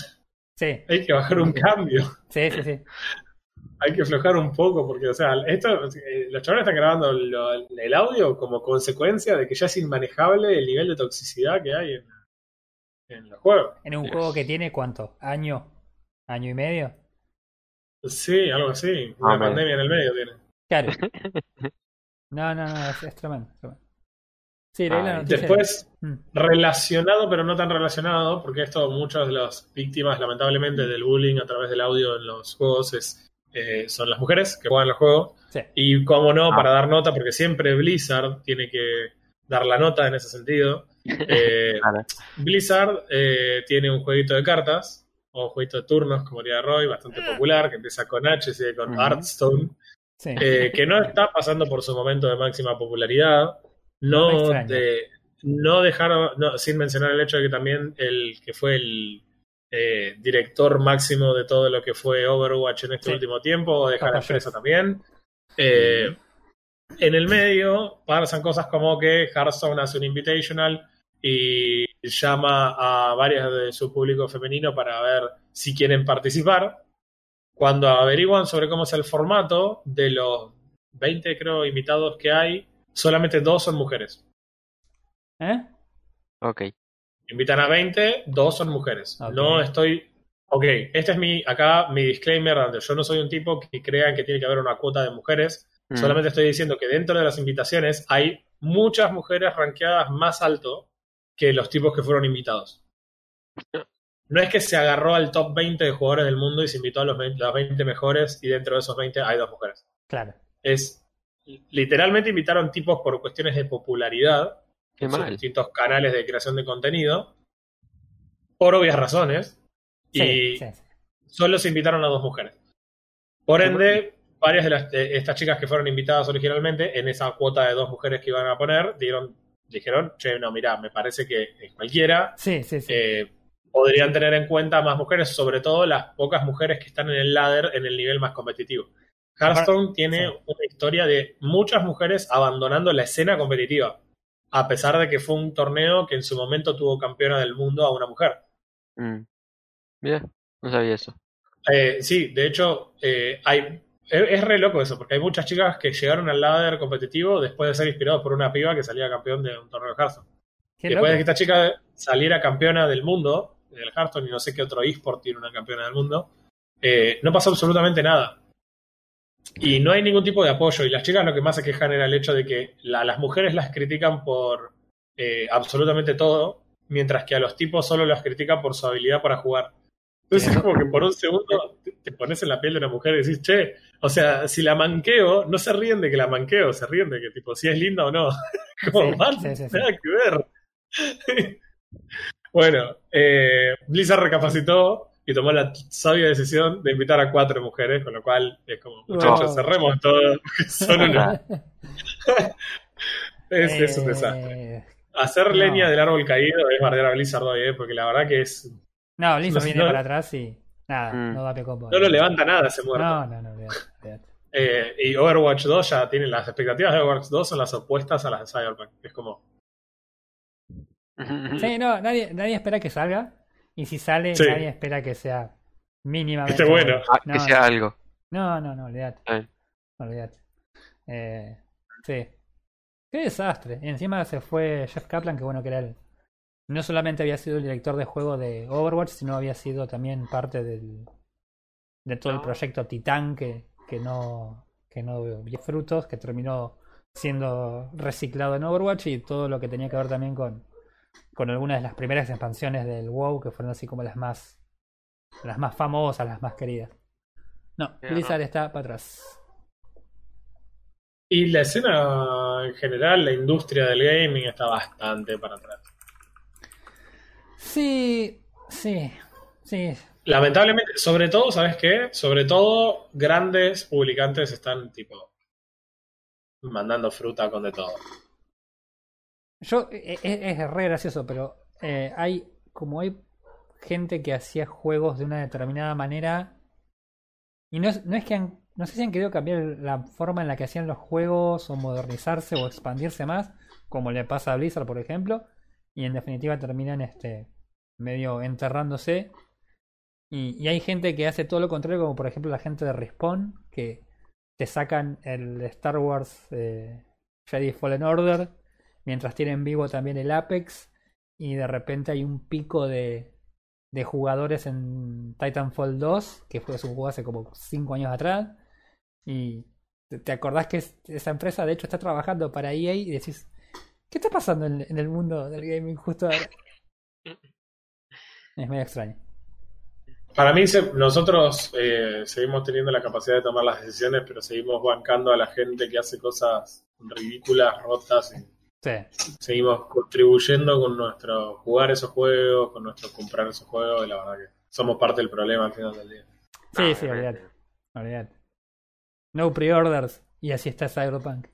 sí,
hay que bajar un cambio.
sí, sí, sí.
hay que aflojar un poco, porque, o sea, esto, eh, los chavales están grabando lo- el audio como consecuencia de que ya es inmanejable el nivel de toxicidad que hay en, en los juegos.
En un
Yes.
juego que tiene cuánto? ¿Año? ¿Año y medio?
Sí, algo así.
Ah,
Una
me-
pandemia en el medio tiene.
Claro. No, no, no, es, es tremendo. es tremendo. Sí, leí la
Ah,
noticia.
Después,
Mm,
relacionado, pero no tan relacionado, porque esto muchas de las víctimas, lamentablemente, del bullying a través del audio en los juegos es, eh, son las mujeres que juegan los juegos.
sí.
Y como no,
Ah.
para dar nota, porque siempre Blizzard tiene que dar la nota en ese sentido. Eh. Blizzard eh, tiene un jueguito de cartas, o un jueguito de turnos, como diría Roy, bastante popular, que empieza con H, sigue con
sí.
eh, que no está pasando por su momento de máxima popularidad. No, de- no dejaron, no, sin mencionar el hecho de que también el que fue el eh, director máximo de todo lo que fue Overwatch en este
Sí.
último tiempo, deja la empresa también. Eh, en el medio pasan cosas como que Hearthstone hace un invitational y llama a varias de su público femenino para ver si quieren participar. Cuando averiguan sobre cómo es el formato, de los 20 creo invitados que hay, solamente dos son mujeres.
¿Eh?
Ok.
Invitan a 20, dos son mujeres. No estoy. Ok, este es mi, acá mi disclaimer, donde yo no soy un tipo que crea que tiene que haber una cuota de mujeres.
Mm.
Solamente estoy diciendo que dentro de las invitaciones hay muchas mujeres rankeadas más alto que los tipos que fueron invitados. No es que se agarró al top 20 de jugadores del mundo y se invitó a los 20, los 20 mejores y dentro de esos 20 hay dos mujeres.
Claro.
Es literalmente invitaron tipos por cuestiones de popularidad
Qué
en
mal.
distintos canales de creación de contenido por obvias razones
Sí,
y
sí, sí.
solo se invitaron a dos mujeres. Por ende, varias de las, de estas chicas que fueron invitadas originalmente en esa cuota de dos mujeres que iban a poner, dieron, dijeron, che, no, mirá, me parece que eh, cualquiera
Sí, sí, sí.
eh, podrían tener en cuenta más mujeres, sobre todo las pocas mujeres que están en el ladder en el nivel más competitivo. Hearthstone tiene
sí.
una historia de muchas mujeres abandonando la escena competitiva, a pesar de que fue un torneo que en su momento tuvo campeona del mundo a una mujer.
Mm. Mira, no sabía eso.
Eh, sí, de hecho, eh, hay, es, es re loco eso, porque hay muchas chicas que llegaron al ladder competitivo después de ser inspirados por una piba que salía campeón de un torneo de Hearthstone.
Qué
Después
loco.
de que esta chica saliera campeona del mundo, del Hearthstone, y no sé qué otro eSport tiene una campeona del mundo, eh, no pasó absolutamente nada. Y no hay ningún tipo de apoyo. Y las chicas lo que más se quejan era el hecho de que la- las mujeres las critican por eh, absolutamente todo, mientras que a los tipos solo las critican por su habilidad para jugar. Entonces es como que por un segundo te- pones en la piel de una mujer y decís, che, o sea, si la manqueo, no se ríen de que la manqueo, se ríen de que tipo, si es linda o no. Como,
sí, sí, sí.
nada que ver. bueno, eh, Blizzard recapacitó y tomó la sabia decisión de invitar a cuatro mujeres, con lo cual es como, muchachos,
Wow.
cerremos todo, son una- es, es un desastre.
Eh,
Hacer
no.
leña del árbol caído es bardear a Blizzard hoy, eh, porque la verdad que es
No, Blizzard
No,
viene
no-
para atrás y nada,
Mm.
no da bola.
no lo levanta nada ese muerto.
No, no, no, olvídate, olvídate.
Eh, y Overwatch 2 ya tiene las expectativas de Overwatch 2 son las opuestas a las de Cyberpunk. Es como,
Sí, no, nadie, nadie espera que salga. Y si sale,
Sí.
nadie espera que sea mínimamente.
Bueno.
Ah,
No,
que sea algo.
No, no, no, olvídate.
Bien.
Olvídate. Eh, sí. Qué desastre. Y encima se fue Jeff Kaplan, que bueno, que era el. No solamente había sido el director de juego de Overwatch, sino había sido también parte del. de todo el proyecto Titán que, que no. que no dio frutos, que terminó siendo reciclado en Overwatch y todo lo que tenía que ver también con, con algunas de las primeras expansiones del WoW, que fueron así como las más las más famosas, las más queridas. No,
Ya,
Blizzard
no.
está para atrás.
Y la escena en general, la industria del gaming está bastante para atrás.
Sí, sí, sí.
Lamentablemente, sobre todo, ¿sabes qué? Sobre todo, grandes publicantes están tipo mandando fruta con de todo.
Yo, e- e- es, re gracioso, pero eh, hay, como hay gente que hacía juegos de una determinada manera, y no es, no es que han, no sé si han querido cambiar la forma en la que hacían los juegos, o modernizarse, o expandirse más, como le pasa a Blizzard, por ejemplo, y en definitiva terminan este medio enterrándose. Y, y hay gente que hace todo lo contrario, como por ejemplo la gente de Respawn, que te sacan el Star Wars eh, Jedi Fallen Order, mientras tienen vivo también el Apex, y de repente hay un pico de, de jugadores en Titanfall 2, que fue su juego hace como 5 años atrás, y te, acordás que es- esa empresa de hecho está trabajando para EA y decís, ¿qué está pasando en, el mundo del gaming justo ahora? Es medio extraño.
Para mí, nosotros eh, seguimos teniendo la capacidad de tomar las decisiones, pero seguimos bancando a la gente que hace cosas ridículas, rotas, y
Sí,
seguimos contribuyendo con nuestro jugar esos juegos, con nuestro comprar esos juegos, y la verdad que somos parte del problema al final del día.
sí,
Ah,
sí,
obviamente.
olvídate. olvídate. No pre-orders, y así está Cyberpunk.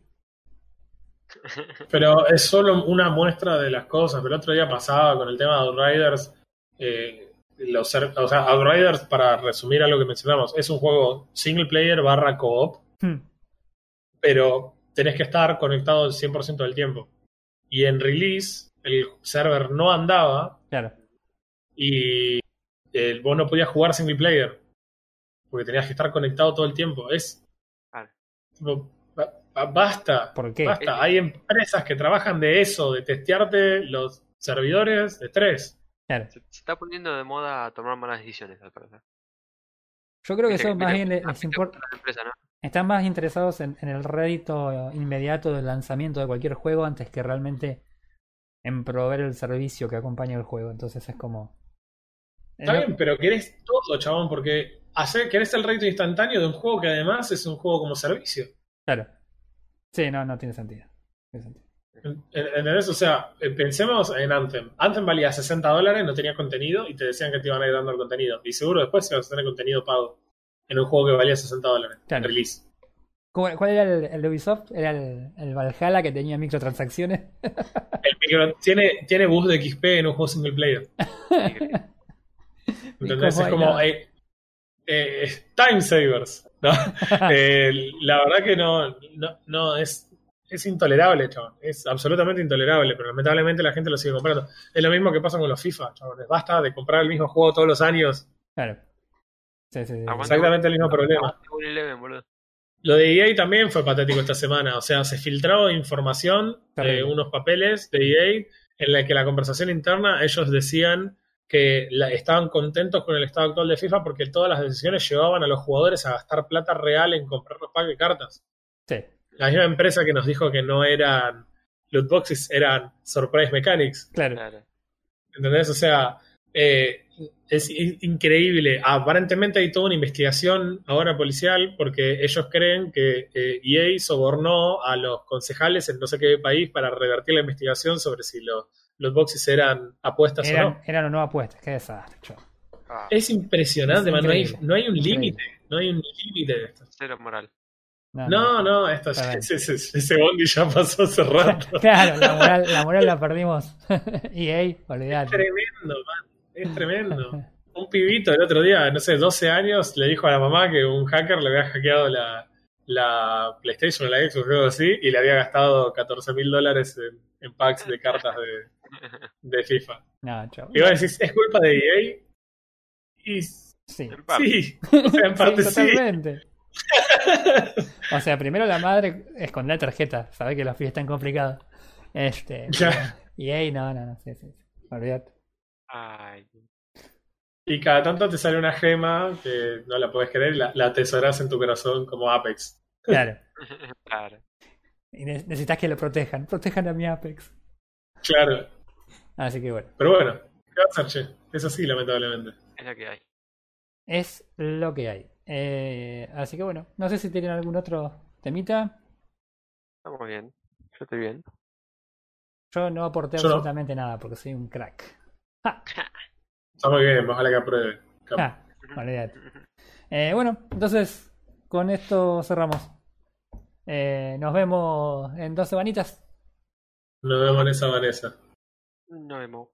Pero es solo una muestra de las cosas. El otro día pasaba con el tema de Outriders. Eh, los, o sea, Outriders, para resumir a lo que mencionamos, es un juego single player barra co-op,
Hmm,
pero tenés que estar conectado el 100% del tiempo. Y en release, el server no andaba
Claro.
y eh, vos no podías jugar single player porque tenías que estar conectado todo el tiempo. Es.
Claro.
tipo, basta.
¿Por qué?
Basta. Hay empresas que trabajan de eso, de testearte los servidores de tres.
Claro.
Se, se está poniendo de moda tomar malas decisiones, al parecer.
Yo creo que eso más bien les importa.
que la empresa, ¿no?
Están más interesados en, en el rédito inmediato del lanzamiento de cualquier juego antes que realmente en proveer el servicio que acompaña el juego. Entonces es como.
Está
Eh,
bien, pero querés todo, chabón, porque hacer, querés el rédito instantáneo de un juego que además es un juego como servicio.
Claro. Sí, no, no tiene sentido. Tiene sentido.
¿Entendés? O sea, eh, pensemos en Anthem. Anthem valía 60 dólares, no tenía contenido y te decían que te iban a ir dando el contenido. Y seguro después ibas a tener contenido pago en un juego que valía 60 dólares.
Claro.
en Release.
¿Cuál, era el, el de Ubisoft? ¿Era el, el Valhalla que tenía microtransacciones?
El micro- tiene, tiene boost de XP en un juego single player. ¿Entendés?
¿Y
Es como eh, eh, Time Savers. ¿no? Eh, la verdad que no, no, no es, es intolerable, chabón. Es absolutamente intolerable, pero lamentablemente la gente lo sigue comprando. Es lo mismo que pasa con los FIFA, chabones. Basta de comprar el mismo juego todos los años.
Claro. Sí, sí, sí.
Aguanta.
Exactamente el mismo problema. Lo de EA también fue patético esta semana. O sea, se filtró información de
Terrible.
unos papeles de EA en la que la conversación interna ellos decían que la- estaban contentos con el estado actual de FIFA porque todas las decisiones llevaban a los jugadores a gastar plata real en comprar los packs de cartas.
Sí.
La misma empresa que nos dijo que no eran loot boxes, eran surprise mechanics.
Claro.
Claro.
¿Entendés? O sea, eh, es in- increíble. Aparentemente hay toda una investigación ahora policial porque ellos creen que eh, EA sobornó a los concejales en no sé qué país para revertir la investigación sobre si los, los boxes eran apuestas o
Eran,
no.
eran o no apuestas. Qué desastre.
Ah,
Es impresionante,
Es
man. No hay, no hay un límite. No hay un límite de esto.
cero moral.
No,
No, no, esto, ese, ese, ese bondi ya pasó hace rato.
Claro, la moral, la moral la perdimos. EA,
Es
olvidate.
tremendo, man. Es tremendo. Un pibito el otro día, no sé, 12 años, le dijo a la mamá que un hacker le había hackeado la, la PlayStation o la Xbox o algo así y le había gastado 14 mil dólares en, en packs de cartas de, de FIFA.
No.
Y vos decís, ¿es culpa de EA? Y
Sí.
Sí, o sea, en parte
Sí,
sí.
totalmente. O sea, primero la madre esconde la tarjeta, sabe que la fiesta es complicada. Este.
Ya.
Y ahí no, no, no, sí, sí. sí. Olvídate.
Ay,
Y cada tanto te sale una gema que no la podés creer y la, la atesorás en tu corazón como Apex.
Claro.
Claro.
Y ne- necesitas que lo protejan. Protejan a mi Apex.
Claro.
Así que bueno.
Pero bueno, ¿qué va a hacer, che? Es así, lamentablemente.
Es lo que hay.
Es lo que hay. Eh, así que bueno. No sé si tienen algún otro temita.
Estamos bien. Yo estoy bien.
Yo no aporté
Yo no.
absolutamente nada porque soy un crack. Ja,
Está muy bien, ojalá que apruebe.
Ja, olvídate. Eh, bueno, entonces con esto cerramos. Eh, nos vemos en dos semanitas.
Nos vemos en esa Vanessa.
Nos vemos.